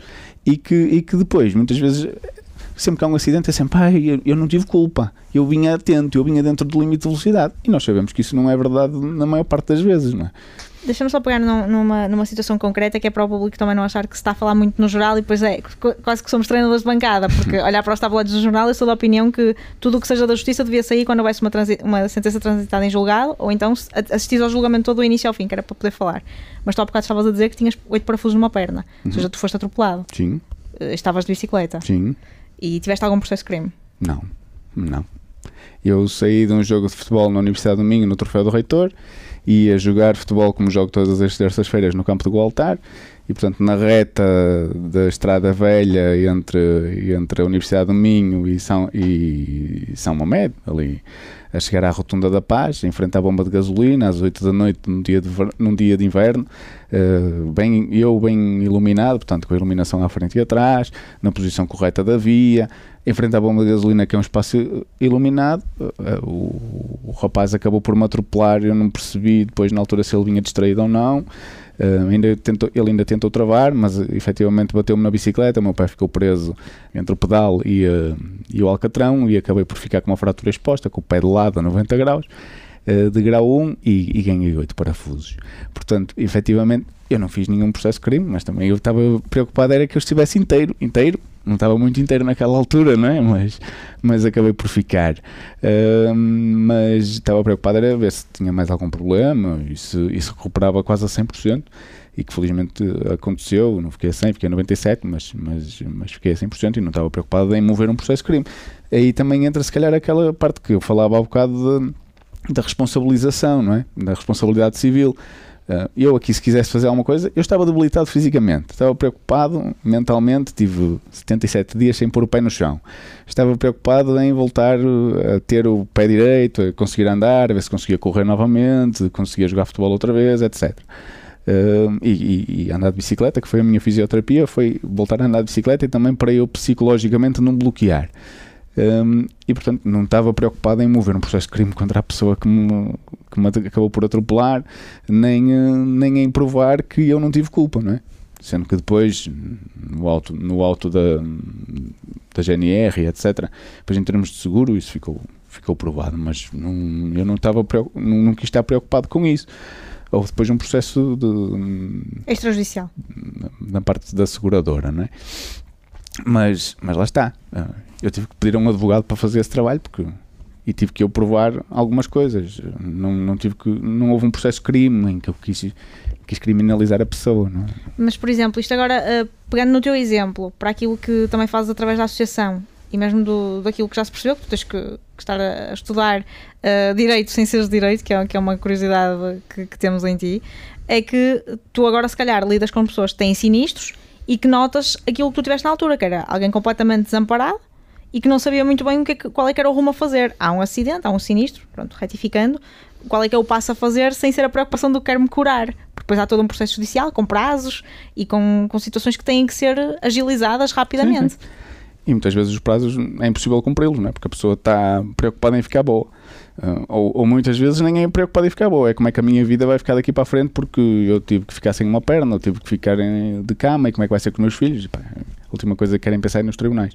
e que, e que depois, muitas vezes, sempre que há um acidente, é sempre, pai, eu, eu não tive culpa, eu vinha atento, eu vinha dentro do limite de velocidade. E nós sabemos que isso não é verdade na maior parte das vezes, não é? Deixa-me só pegar num- numa, numa situação concreta que é para o público também não achar que se está a falar muito no geral e depois é qu- quase que somos treinadores de bancada, porque olhar para os tabloides do jornal eu sou da opinião que tudo o que seja da justiça devia sair quando houvesse uma, uma sentença transitada em julgado ou então assistir ao julgamento todo do início ao fim, que era para poder falar. Mas tu há bocado estavas a dizer que tinhas oito parafusos numa perna, ou seja, tu foste atropelado, Sim, eh, estavas de bicicleta sim, e tiveste algum processo crime. não, não. Eu saí de um jogo de futebol na Universidade do Minho, no Troféu do Reitor, ia jogar futebol como jogo todas as terças-feiras no campo do Gualtar, e portanto na reta da Estrada Velha entre, entre a Universidade do Minho e São, e São Mamed, ali a chegar à Rotunda da Paz, em frente à bomba de gasolina, às 8 da noite, num dia de, num dia de inverno, eh, bem, eu bem iluminado, portanto com a iluminação à frente e atrás, na posição correta da via, em frente à bomba de gasolina, que é um espaço iluminado, eh, o, o rapaz acabou por me atropelar, eu não percebi depois na altura se ele vinha distraído ou não. Eh, ainda tentou, ele ainda tentou travar, mas eh, efetivamente bateu-me na bicicleta. O meu pé ficou preso entre o pedal e, eh, e o alcatrão e acabei por ficar com uma fratura exposta, com o pé de lado a 90 graus, eh, de grau 1 e, e ganhei 8 parafusos. Portanto, efetivamente, eu não fiz nenhum processo de crime, mas também eu estava preocupado era que eu estivesse inteiro, inteiro, não estava muito inteiro naquela altura, não é? Mas, mas acabei por ficar. Uh, mas estava preocupado era ver se tinha mais algum problema e se, e se recuperava quase a 100% e que felizmente aconteceu, não fiquei a 100, fiquei a 97, mas, mas, mas fiquei a 100% e não estava preocupado em mover um processo de crime. Aí também entra se calhar aquela parte que eu falava há bocado de, da responsabilização, não é? Da responsabilidade civil. Uh, eu aqui, se quisesse fazer alguma coisa, eu estava debilitado fisicamente, estava preocupado mentalmente, tive 77 dias sem pôr o pé no chão. Estava preocupado em voltar a ter o pé direito, a conseguir andar, a ver se conseguia correr novamente, conseguia jogar futebol outra vez, etc. Uh, e, e, andar de bicicleta, que foi a minha fisioterapia, foi voltar a andar de bicicleta e também para eu psicologicamente não bloquear. Um, e portanto não estava preocupado em mover um processo de crime contra a pessoa que me, que me acabou por atropelar, nem, eh, nem em provar que eu não tive culpa, não é? Sendo que depois, no alto, no alto da, da GNR, etc., depois em termos de seguro, isso ficou, ficou provado, mas não, eu não, estava, não, não quis estar preocupado com isso. Houve depois um processo de. extrajudicial. Na parte da seguradora, não é? Mas, mas lá está. Eu tive que pedir a um advogado para fazer esse trabalho porque e tive que eu provar algumas coisas. Não, não tive que não houve um processo de crime em que eu quis, quis criminalizar a pessoa. Não é? Mas por exemplo, isto agora uh, pegando no teu exemplo para aquilo que também fazes através da associação e mesmo do, daquilo que já se percebeu, que tu tens que, que estar a estudar uh, direito sem seres direito, que é, que é uma curiosidade que, que temos em ti, é que tu agora se calhar lidas com pessoas que têm sinistros e que notas aquilo que tu tiveste na altura, que era alguém completamente desamparado e que não sabia muito bem o que, é qual é que era o rumo a fazer. Há um acidente, há um sinistro, pronto, retificando, qual é que é o passo a fazer sem ser a preocupação do quero-me curar. Porque depois há todo um processo judicial com prazos e com, com situações que têm que ser agilizadas rapidamente. Sim, sim. E muitas vezes os prazos é impossível cumpri-los, não é? porque a pessoa está preocupada em ficar boa. Uh, ou, ou, muitas vezes nem é preocupada em ficar boa, é como é que a minha vida vai ficar daqui para a frente porque eu tive que ficar sem uma perna, eu tive que ficar de cama e como é que vai ser com os meus filhos. Pá, a última coisa que querem pensar é nos tribunais.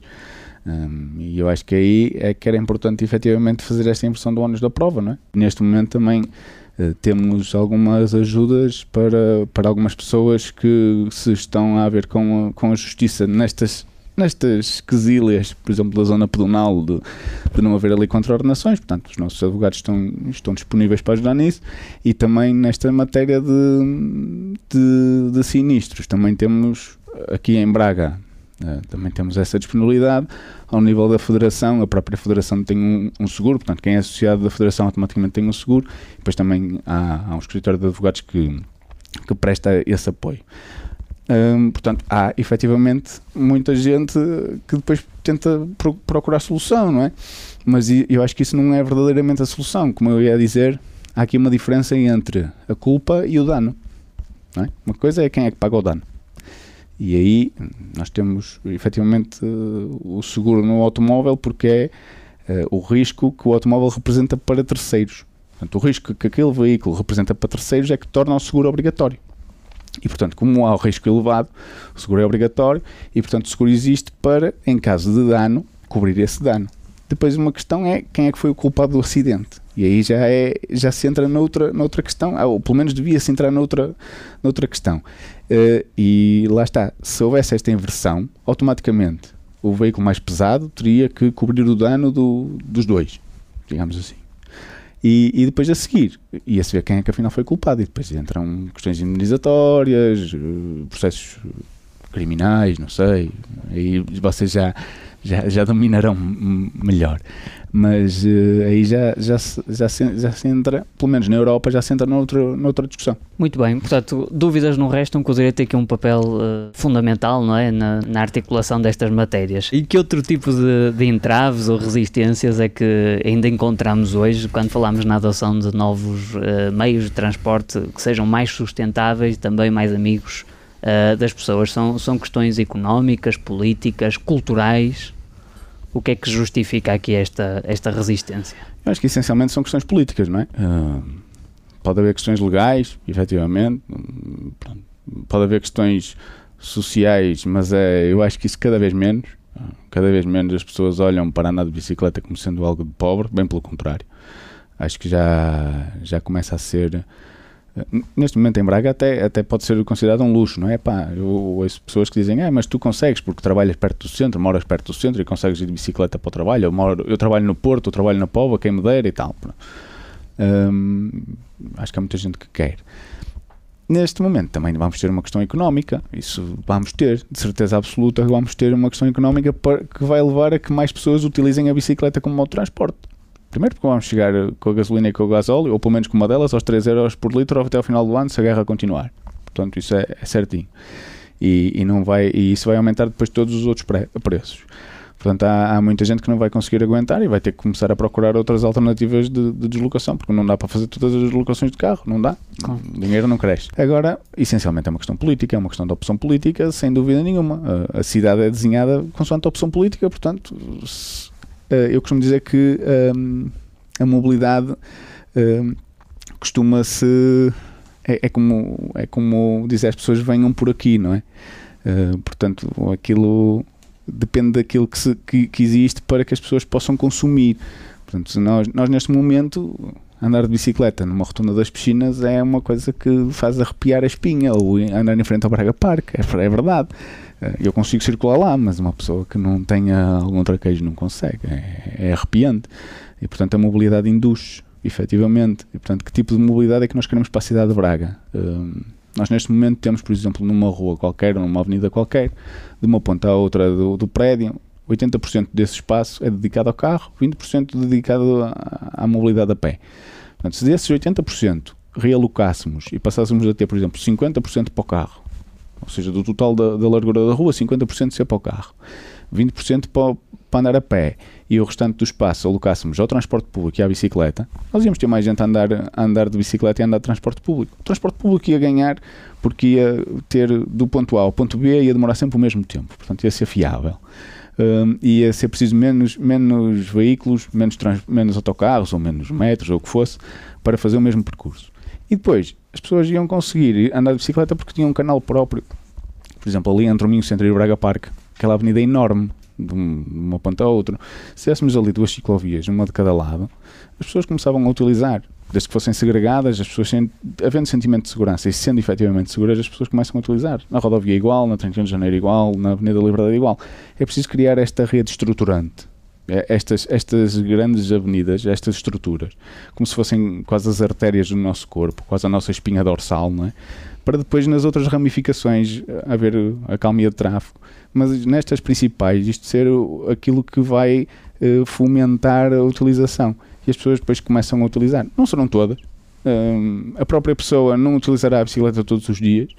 Um, e eu acho que aí é que era importante efetivamente fazer esta inversão do ônus da prova, não é? Neste momento também uh, temos algumas ajudas para, para algumas pessoas que se estão a ver com a, com a justiça nestas nestas quesílias, por exemplo, da zona pedonal, de, de não haver ali contraordenações, portanto, os nossos advogados estão, estão disponíveis para ajudar nisso, e também nesta matéria de, de, de sinistros, também temos aqui em Braga, também temos essa disponibilidade. Ao nível da Federação, a própria Federação tem um, um, seguro, portanto, quem é associado da Federação automaticamente tem um seguro. Depois também há, há um escritório de advogados que, que presta esse apoio. Um, portanto, há efetivamente muita gente que depois tenta pro, procurar solução, não é? Mas eu acho que isso não é verdadeiramente a solução. Como eu ia dizer, há aqui uma diferença entre a culpa e o dano. É? Uma coisa é quem é que paga o dano. E aí nós temos efetivamente o seguro no automóvel porque é uh, o risco que o automóvel representa para terceiros. Portanto, o risco que aquele veículo representa para terceiros é que torna o seguro obrigatório. E, portanto, como há o risco elevado, o seguro é obrigatório e, portanto, o seguro existe para, em caso de dano, cobrir esse dano. Depois, uma questão é quem é que foi o culpado do acidente. E aí já, é, já se entra noutra, noutra questão, ou pelo menos devia-se entrar noutra, noutra questão. Uh, e lá está, se houvesse esta inversão, automaticamente o veículo mais pesado teria que cobrir o dano do, dos dois, digamos assim. E, e, depois a seguir ia-se ver quem é que afinal foi culpado. E depois entram questões indemnizatórias, eh, processos criminais, não sei. Aí vocês já, já, já dominarão melhor mas uh, aí já, já, já, se, já se entra, pelo menos na Europa, já se entra noutra, noutra discussão. Muito bem, portanto, dúvidas não restam que o direito tem aqui um papel uh, fundamental não é? Na, na, articulação destas matérias. E que outro tipo de, de entraves ou resistências é que ainda encontramos hoje quando falamos na adoção de novos uh, meios de transporte que sejam mais sustentáveis e também mais amigos das pessoas? São, são questões económicas, políticas, culturais? O que é que justifica aqui esta, esta resistência? Eu acho que essencialmente são questões políticas, não é? Uh, pode haver questões legais, efetivamente, pode haver questões sociais, mas é, eu acho que isso cada vez menos. Cada vez menos as pessoas olham para andar de bicicleta como sendo algo de pobre, bem pelo contrário. Acho que já, já começa a ser Neste momento em Braga até, até pode ser considerado um luxo, não é? Pá, eu ouço pessoas que dizem, ah, mas tu consegues porque trabalhas perto do centro, moras perto do centro e consegues ir de bicicleta para o trabalho. Eu, moro, eu trabalho no Porto, eu trabalho na Pova, quem me dera e tal. Hum, acho que há muita gente que quer. Neste momento também vamos ter uma questão económica, isso vamos ter, de certeza absoluta, vamos ter uma questão económica que vai levar a que mais pessoas utilizem a bicicleta como modo de transporte. Primeiro porque vamos chegar com a gasolina e com o gasóleo, ou pelo menos com uma delas, aos 3 euros por litro até ao final do ano, se a guerra continuar. Portanto, isso é, é certinho. E, e, não vai, e isso vai aumentar depois todos os outros pre preços. Portanto, há, há, muita gente que não vai conseguir aguentar e vai ter que começar a procurar outras alternativas de, de deslocação, porque não dá para fazer todas as deslocações de carro, não dá. O dinheiro não cresce. Agora, essencialmente é uma questão política, é uma questão de opção política, sem dúvida nenhuma. A, a cidade é desenhada consoante a opção política, portanto, se, eu costumo dizer que um, a mobilidade um, costuma-se. É, é, como, é como dizer as pessoas venham por aqui, não é? Uh, portanto, aquilo depende daquilo que, se, que, que, existe para que as pessoas possam consumir. Portanto, nós, nós neste momento andar de bicicleta numa rotunda das piscinas é uma coisa que faz arrepiar a espinha, ou andar em frente ao Braga Park, é, é verdade. Eu consigo circular lá, mas uma pessoa que não tenha algum traquejo não consegue. É, é arrepiante. E, portanto, a mobilidade induz, efetivamente. E, portanto, que tipo de mobilidade é que nós queremos para a cidade de Braga? Um, nós, neste momento, temos, por exemplo, numa rua qualquer, numa avenida qualquer, de uma ponta à outra do, do prédio, 80% desse espaço é dedicado ao carro, 20% dedicado à, à mobilidade a pé. Portanto, se desses 80% realocássemos e passássemos a ter, por exemplo, 50% para o carro, ou seja, do total da, da largura da rua, 50% ser para o carro, 20% para, para andar a pé e o restante do espaço alocássemos ao transporte público e à bicicleta, nós íamos ter mais gente a andar, a andar de bicicleta e a andar de transporte público. O transporte público ia ganhar porque ia ter do ponto A ao ponto B ia demorar sempre o mesmo tempo, portanto ia ser fiável. Um, ia ser preciso menos, menos veículos, menos, trans, menos autocarros ou menos metros ou o que fosse para fazer o mesmo percurso. E depois as pessoas iam conseguir andar de bicicleta porque tinham um canal próprio. Por exemplo, ali entre o Minho Centro e o Braga Parque, aquela avenida enorme, de uma ponta a outra. Se tivéssemos ali duas ciclovias, uma de cada lado, as pessoas começavam a utilizar. Desde que fossem segregadas, as pessoas, havendo sentimento de segurança e sendo efetivamente seguras, as pessoas começam a utilizar. Na rodovia igual, na 31 de Janeiro igual, na Avenida da Liberdade igual. É preciso criar esta rede estruturante estas, estas grandes avenidas, estas estruturas, como se fossem quase as artérias do nosso corpo, quase a nossa espinha dorsal, não é? para depois nas outras ramificações haver a calmia de tráfego. Mas nestas principais, isto ser aquilo que vai uh, fomentar a utilização. E as pessoas depois começam a utilizar. Não serão todas. Um, a própria pessoa não utilizará a bicicleta todos os dias,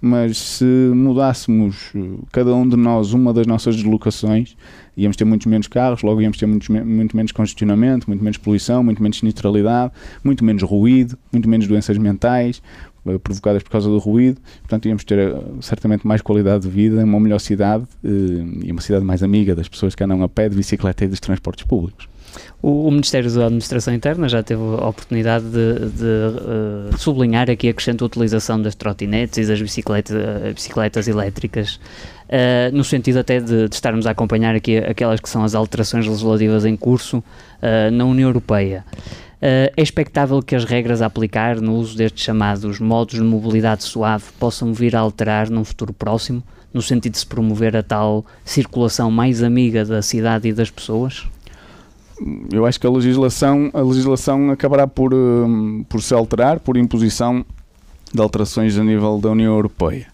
mas se mudássemos cada um de nós uma das nossas deslocações, íamos ter muitos menos carros, logo íamos ter muito, muito menos congestionamento, muito menos poluição, muito menos sinistralidade, muito menos ruído, muito menos doenças mentais eh, provocadas por causa do ruído, portanto íamos ter eh, certamente mais qualidade de vida, uma melhor cidade eh, e uma cidade mais amiga das pessoas que andam a pé de bicicleta e dos transportes públicos. O, Ministério da Administração Interna já teve a oportunidade de, de sublinhar aqui a crescente utilização das trotinetes e das bicicletas, bicicletas elétricas, uh, no sentido até de, de, estarmos a acompanhar aqui aquelas que são as alterações legislativas em curso uh, na União Europeia. é expectável que as regras a aplicar no uso destes chamados modos de mobilidade suave possam vir a alterar num futuro próximo, no sentido de se promover a tal circulação mais amiga da cidade e das pessoas? eu acho que a legislação, a legislação acabará por, por se alterar por imposição de alterações a nível da União Europeia.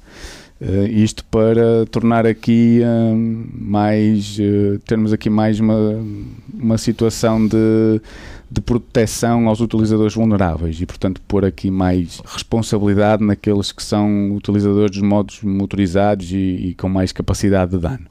Uh, isto para tornar aqui uh, mais uh, termos aqui mais uma, uma situação de, de proteção aos utilizadores vulneráveis e portanto pôr aqui mais responsabilidade naqueles que são utilizadores dos modos motorizados e, e com mais capacidade de dano.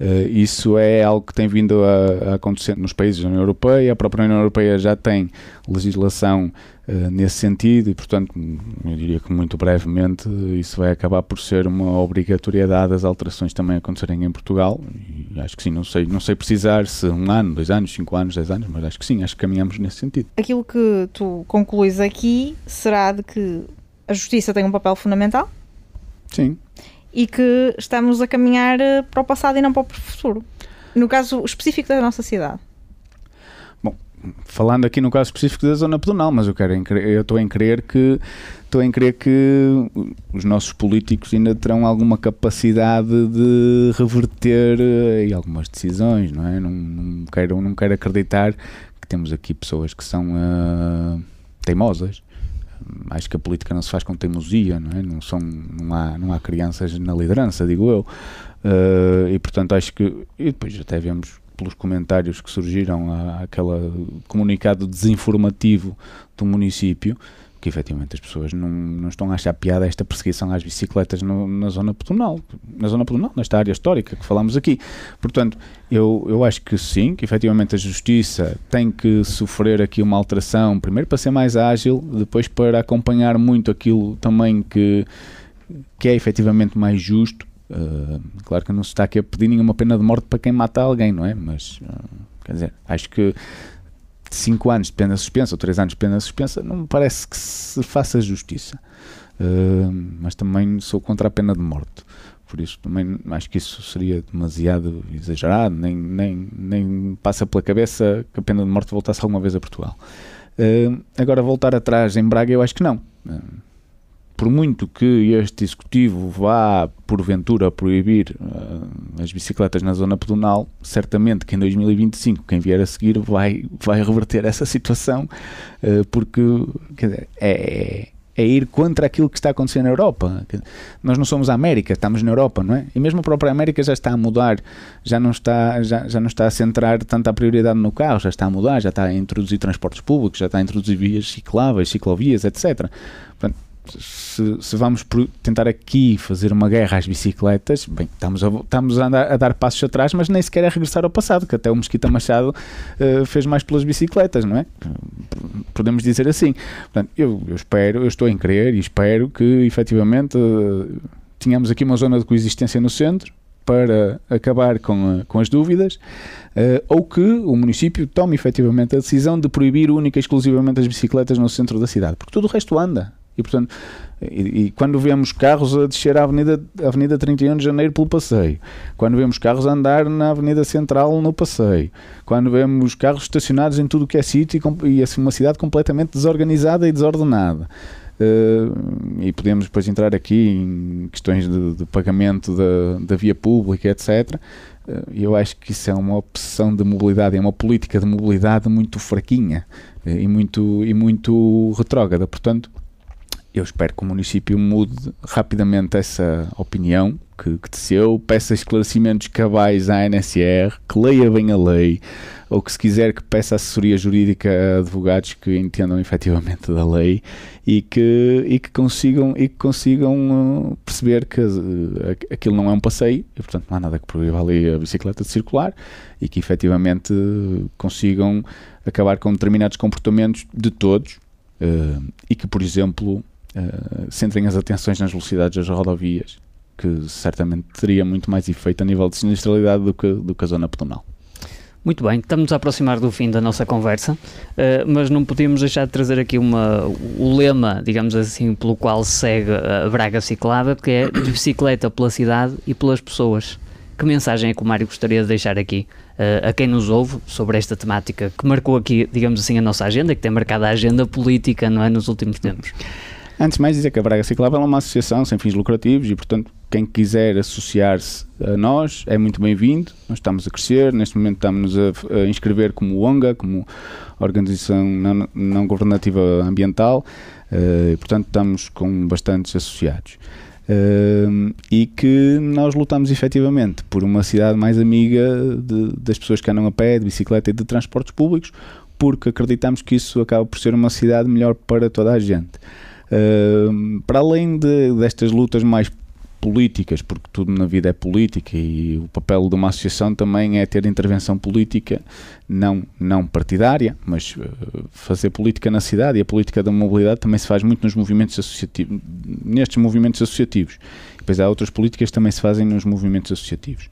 Uh, isso é algo que tem vindo a, a, acontecer nos países da União Europeia. A própria União Europeia já tem legislação uh, nesse sentido e, portanto, eu diria que muito brevemente isso vai acabar por ser uma obrigatoriedade as alterações também acontecerem em Portugal. E acho que sim, não sei, não sei precisar se um ano, dois anos, cinco anos, dez anos, mas acho que sim, acho que caminhamos nesse sentido. Aquilo que tu concluís aqui será de que a justiça tem um papel fundamental? Sim e que estamos a caminhar eh, para o passado e não para o futuro. No caso específico da nossa cidade. Falando aqui no caso específico da zona pedonal, mas eu quero eu estou em crer que estou em crer que os nossos políticos ainda terão alguma capacidade de reverter aí algumas decisões, não é? Não, não quero não quero acreditar que temos aqui pessoas que são uh, teimosas. Acho que a política não se faz com teimosia, não é? Não são não há não há crianças na liderança, digo eu. Uh, e portanto acho que e depois até vemos pelos comentários que surgiram aquele comunicado desinformativo do município, que efetivamente as pessoas não, não estão a achar piada esta perseguição às bicicletas no, na zona pedonal, na zona pedonal, nesta área histórica que falamos aqui. Portanto, eu, eu acho que sim, que efetivamente a justiça tem que sofrer aqui uma alteração, primeiro para ser mais ágil, depois para acompanhar muito aquilo também que, que é efetivamente mais justo Uh, claro que não se está aqui a pedir nenhuma pena de morte para quem mata alguém, não é? Mas, uh, quer dizer, acho que 5 anos de pena suspensa ou 3 anos de pena suspensa não me parece que se faça justiça. Uh, mas também sou contra a pena de morte. Por isso também acho que isso seria demasiado exagerado, nem, nem, nem passa pela cabeça que a pena de morte voltasse alguma vez a Portugal. agora voltar atrás em Braga eu acho que não por muito que este executivo vá, porventura, proibir uh, as bicicletas na zona pedonal, certamente que em 2025, quem vier a seguir, vai, vai reverter essa situação, uh, porque dizer, é, é ir contra aquilo que está acontecendo na Europa. Nós não somos a América, estamos na Europa, não é? E mesmo a própria América já está a mudar, já não está, já, já não está a centrar tanta prioridade no carro, já está a mudar, já está a introduzir transportes públicos, já está a introduzir vias cicláveis, ciclovias, etc. Portanto, se, se, vamos tentar aqui fazer uma guerra às bicicletas, bem, estamos a, estamos a, andar, a dar passos atrás, mas nem sequer a regressar ao passado, que até o Mesquita Machado uh, fez mais pelas bicicletas, não é? Podemos dizer assim. Portanto, eu, eu espero, eu estou em crer e espero que efetivamente uh, tenhamos aqui uma zona de coexistência no centro para acabar com, com as dúvidas, uh, ou que o município tome efetivamente a decisão de proibir única e exclusivamente as bicicletas no centro da cidade, porque tudo o resto anda. E, portanto, e, e, quando vemos carros a descer a Avenida, Avenida 31 de Janeiro pelo passeio, quando vemos carros a andar na Avenida Central no passeio, quando vemos carros estacionados em tudo o que é sítio e, e assim, uma cidade completamente desorganizada e desordenada. Uh, e podemos depois entrar aqui em questões de, de pagamento da, da, via pública, etc. Uh, eu acho que isso é uma opção de mobilidade, é uma política de mobilidade muito fraquinha uh, e muito, e muito retrógrada. Portanto, eu espero que o município mude rapidamente essa opinião que, que teceu, peça esclarecimentos cabais à NSR, que leia bem a lei, ou que se quiser que peça assessoria jurídica a advogados que entendam efetivamente da lei e que, e que consigam, e que consigam uh, perceber que uh, aquilo não é um passeio e portanto não há nada que proíba ali a bicicleta de circular e que efetivamente uh, consigam acabar com determinados comportamentos de todos e que, por exemplo, uh, centrem as atenções nas velocidades das rodovias, que certamente teria muito mais efeito a nível de sinistralidade do que, do que a zona pedonal. Muito bem, estamos a aproximar do fim da nossa conversa, uh, mas não podíamos deixar de trazer aqui uma, o lema, digamos assim, pelo qual segue a Braga Ciclada, que é de bicicleta pela cidade e pelas pessoas. Que mensagem é que o Mário gostaria de deixar aqui uh, a quem nos ouve sobre esta temática que marcou aqui, digamos assim, a nossa agenda, que tem marcado a agenda política, não é, nos últimos tempos? Antes de mais dizer que a Braga Ciclável é uma associação sem fins lucrativos e, portanto, quem quiser associar-se a nós é muito bem-vindo. Nós estamos a crescer, neste momento estamos a, inscrever como ONGA, como Organização Não, não Governativa Ambiental, uh, e, portanto, estamos com bastantes associados. Uh, e que nós lutamos efetivamente por uma cidade mais amiga de, das pessoas que andam a pé, de bicicleta e de transportes públicos, porque acreditamos que isso acaba por ser uma cidade melhor para toda a gente. Para além de, destas lutas mais políticas, porque tudo na vida é política e o papel de uma associação também é ter intervenção política, não, não partidária, mas uh, fazer política na cidade e a política da mobilidade também se faz muito nos movimentos associativos, nestes movimentos associativos. Depois há outras políticas que também se fazem nos movimentos associativos.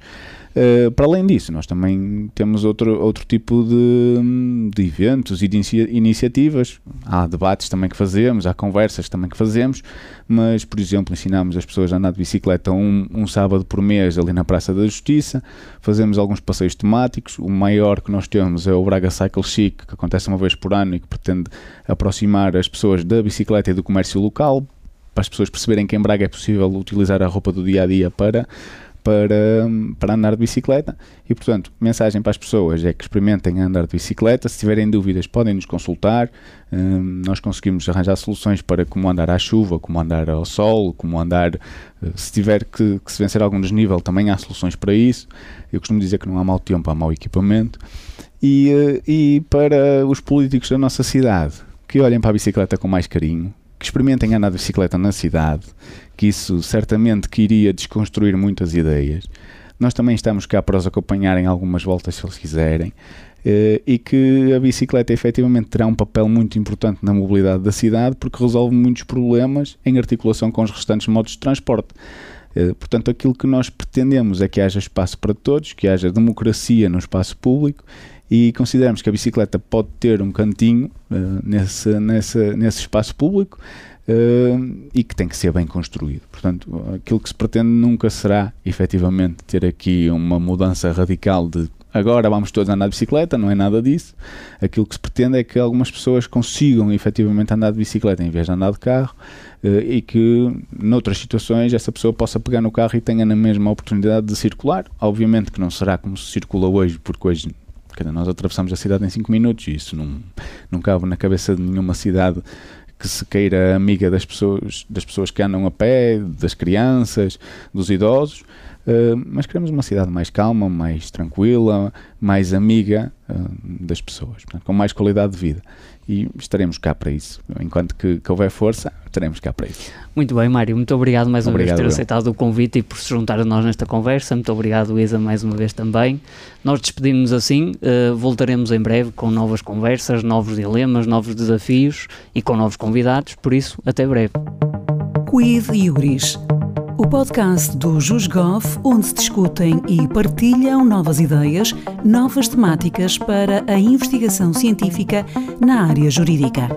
Uh, para além disso, nós também temos outro, outro tipo de, de eventos e de iniciativas. Há debates também que fazemos, há conversas também que fazemos, mas, por exemplo, ensinamos as pessoas a andar de bicicleta um, um sábado por mês ali na Praça da Justiça, fazemos alguns passeios temáticos. O maior que nós temos é o Braga Cycle Chic, que acontece uma vez por ano e que pretende aproximar as pessoas da bicicleta e do comércio local, para as pessoas perceberem que em Braga é possível utilizar a roupa do dia a dia para para, para andar de bicicleta. E, portanto, mensagem para as pessoas é que experimentem andar de bicicleta. Se tiverem dúvidas, podem nos consultar. Um, nós conseguimos arranjar soluções para como andar à chuva, como andar ao sol, como andar. Uh, se tiver que, que, se vencer algum desnível, também há soluções para isso. Eu costumo dizer que não há mau tempo, há mau equipamento. E, uh, e para os políticos da nossa cidade, que olhem para a bicicleta com mais carinho, que experimentem andar de bicicleta na cidade, que isso certamente que iria desconstruir muitas ideias. Nós também estamos cá para os acompanhar em algumas voltas se eles quiserem. Uh, e que a bicicleta efetivamente terá um papel muito importante na mobilidade da cidade porque resolve muitos problemas em articulação com os restantes modos de transporte. Uh, portanto, aquilo que nós pretendemos é que haja espaço para todos, que haja democracia no espaço público e consideramos que a bicicleta pode ter um cantinho uh, nesse, nesse, nesse espaço público uh, e que tem que ser bem construído. Portanto, aquilo que se pretende nunca será efetivamente ter aqui uma mudança radical de agora vamos todos andar de bicicleta, não é nada disso. Aquilo que se pretende é que algumas pessoas consigam efetivamente andar de bicicleta em vez de andar de carro uh, e que noutras situações essa pessoa possa pegar no carro e tenha na mesma oportunidade de circular. Obviamente que não será como se circula hoje, porque hoje nós atravessamos a cidade em 5 minutos e isso não, não cabe na cabeça de nenhuma cidade que se queira amiga das pessoas, das pessoas que andam a pé, das crianças, dos idosos, uh, mas queremos uma cidade mais calma, mais tranquila, mais amiga uh, das pessoas, portanto, com mais qualidade de vida e estaremos cá para isso. Enquanto que, que houver força, estaremos cá para isso. Muito bem, Mário, muito obrigado mais uma obrigado, vez por ter aceitado o convite e por se juntar a nós nesta conversa. Muito obrigado, Isa, mais uma vez também. Nós despedimos assim, uh, voltaremos em breve com novas conversas, novos dilemas, novos desafios e com novos convidados, por isso, até breve. Quid Iuris o podcast do JusGov, onde se discutem e partilham novas ideias, novas temáticas para a investigação científica na área jurídica.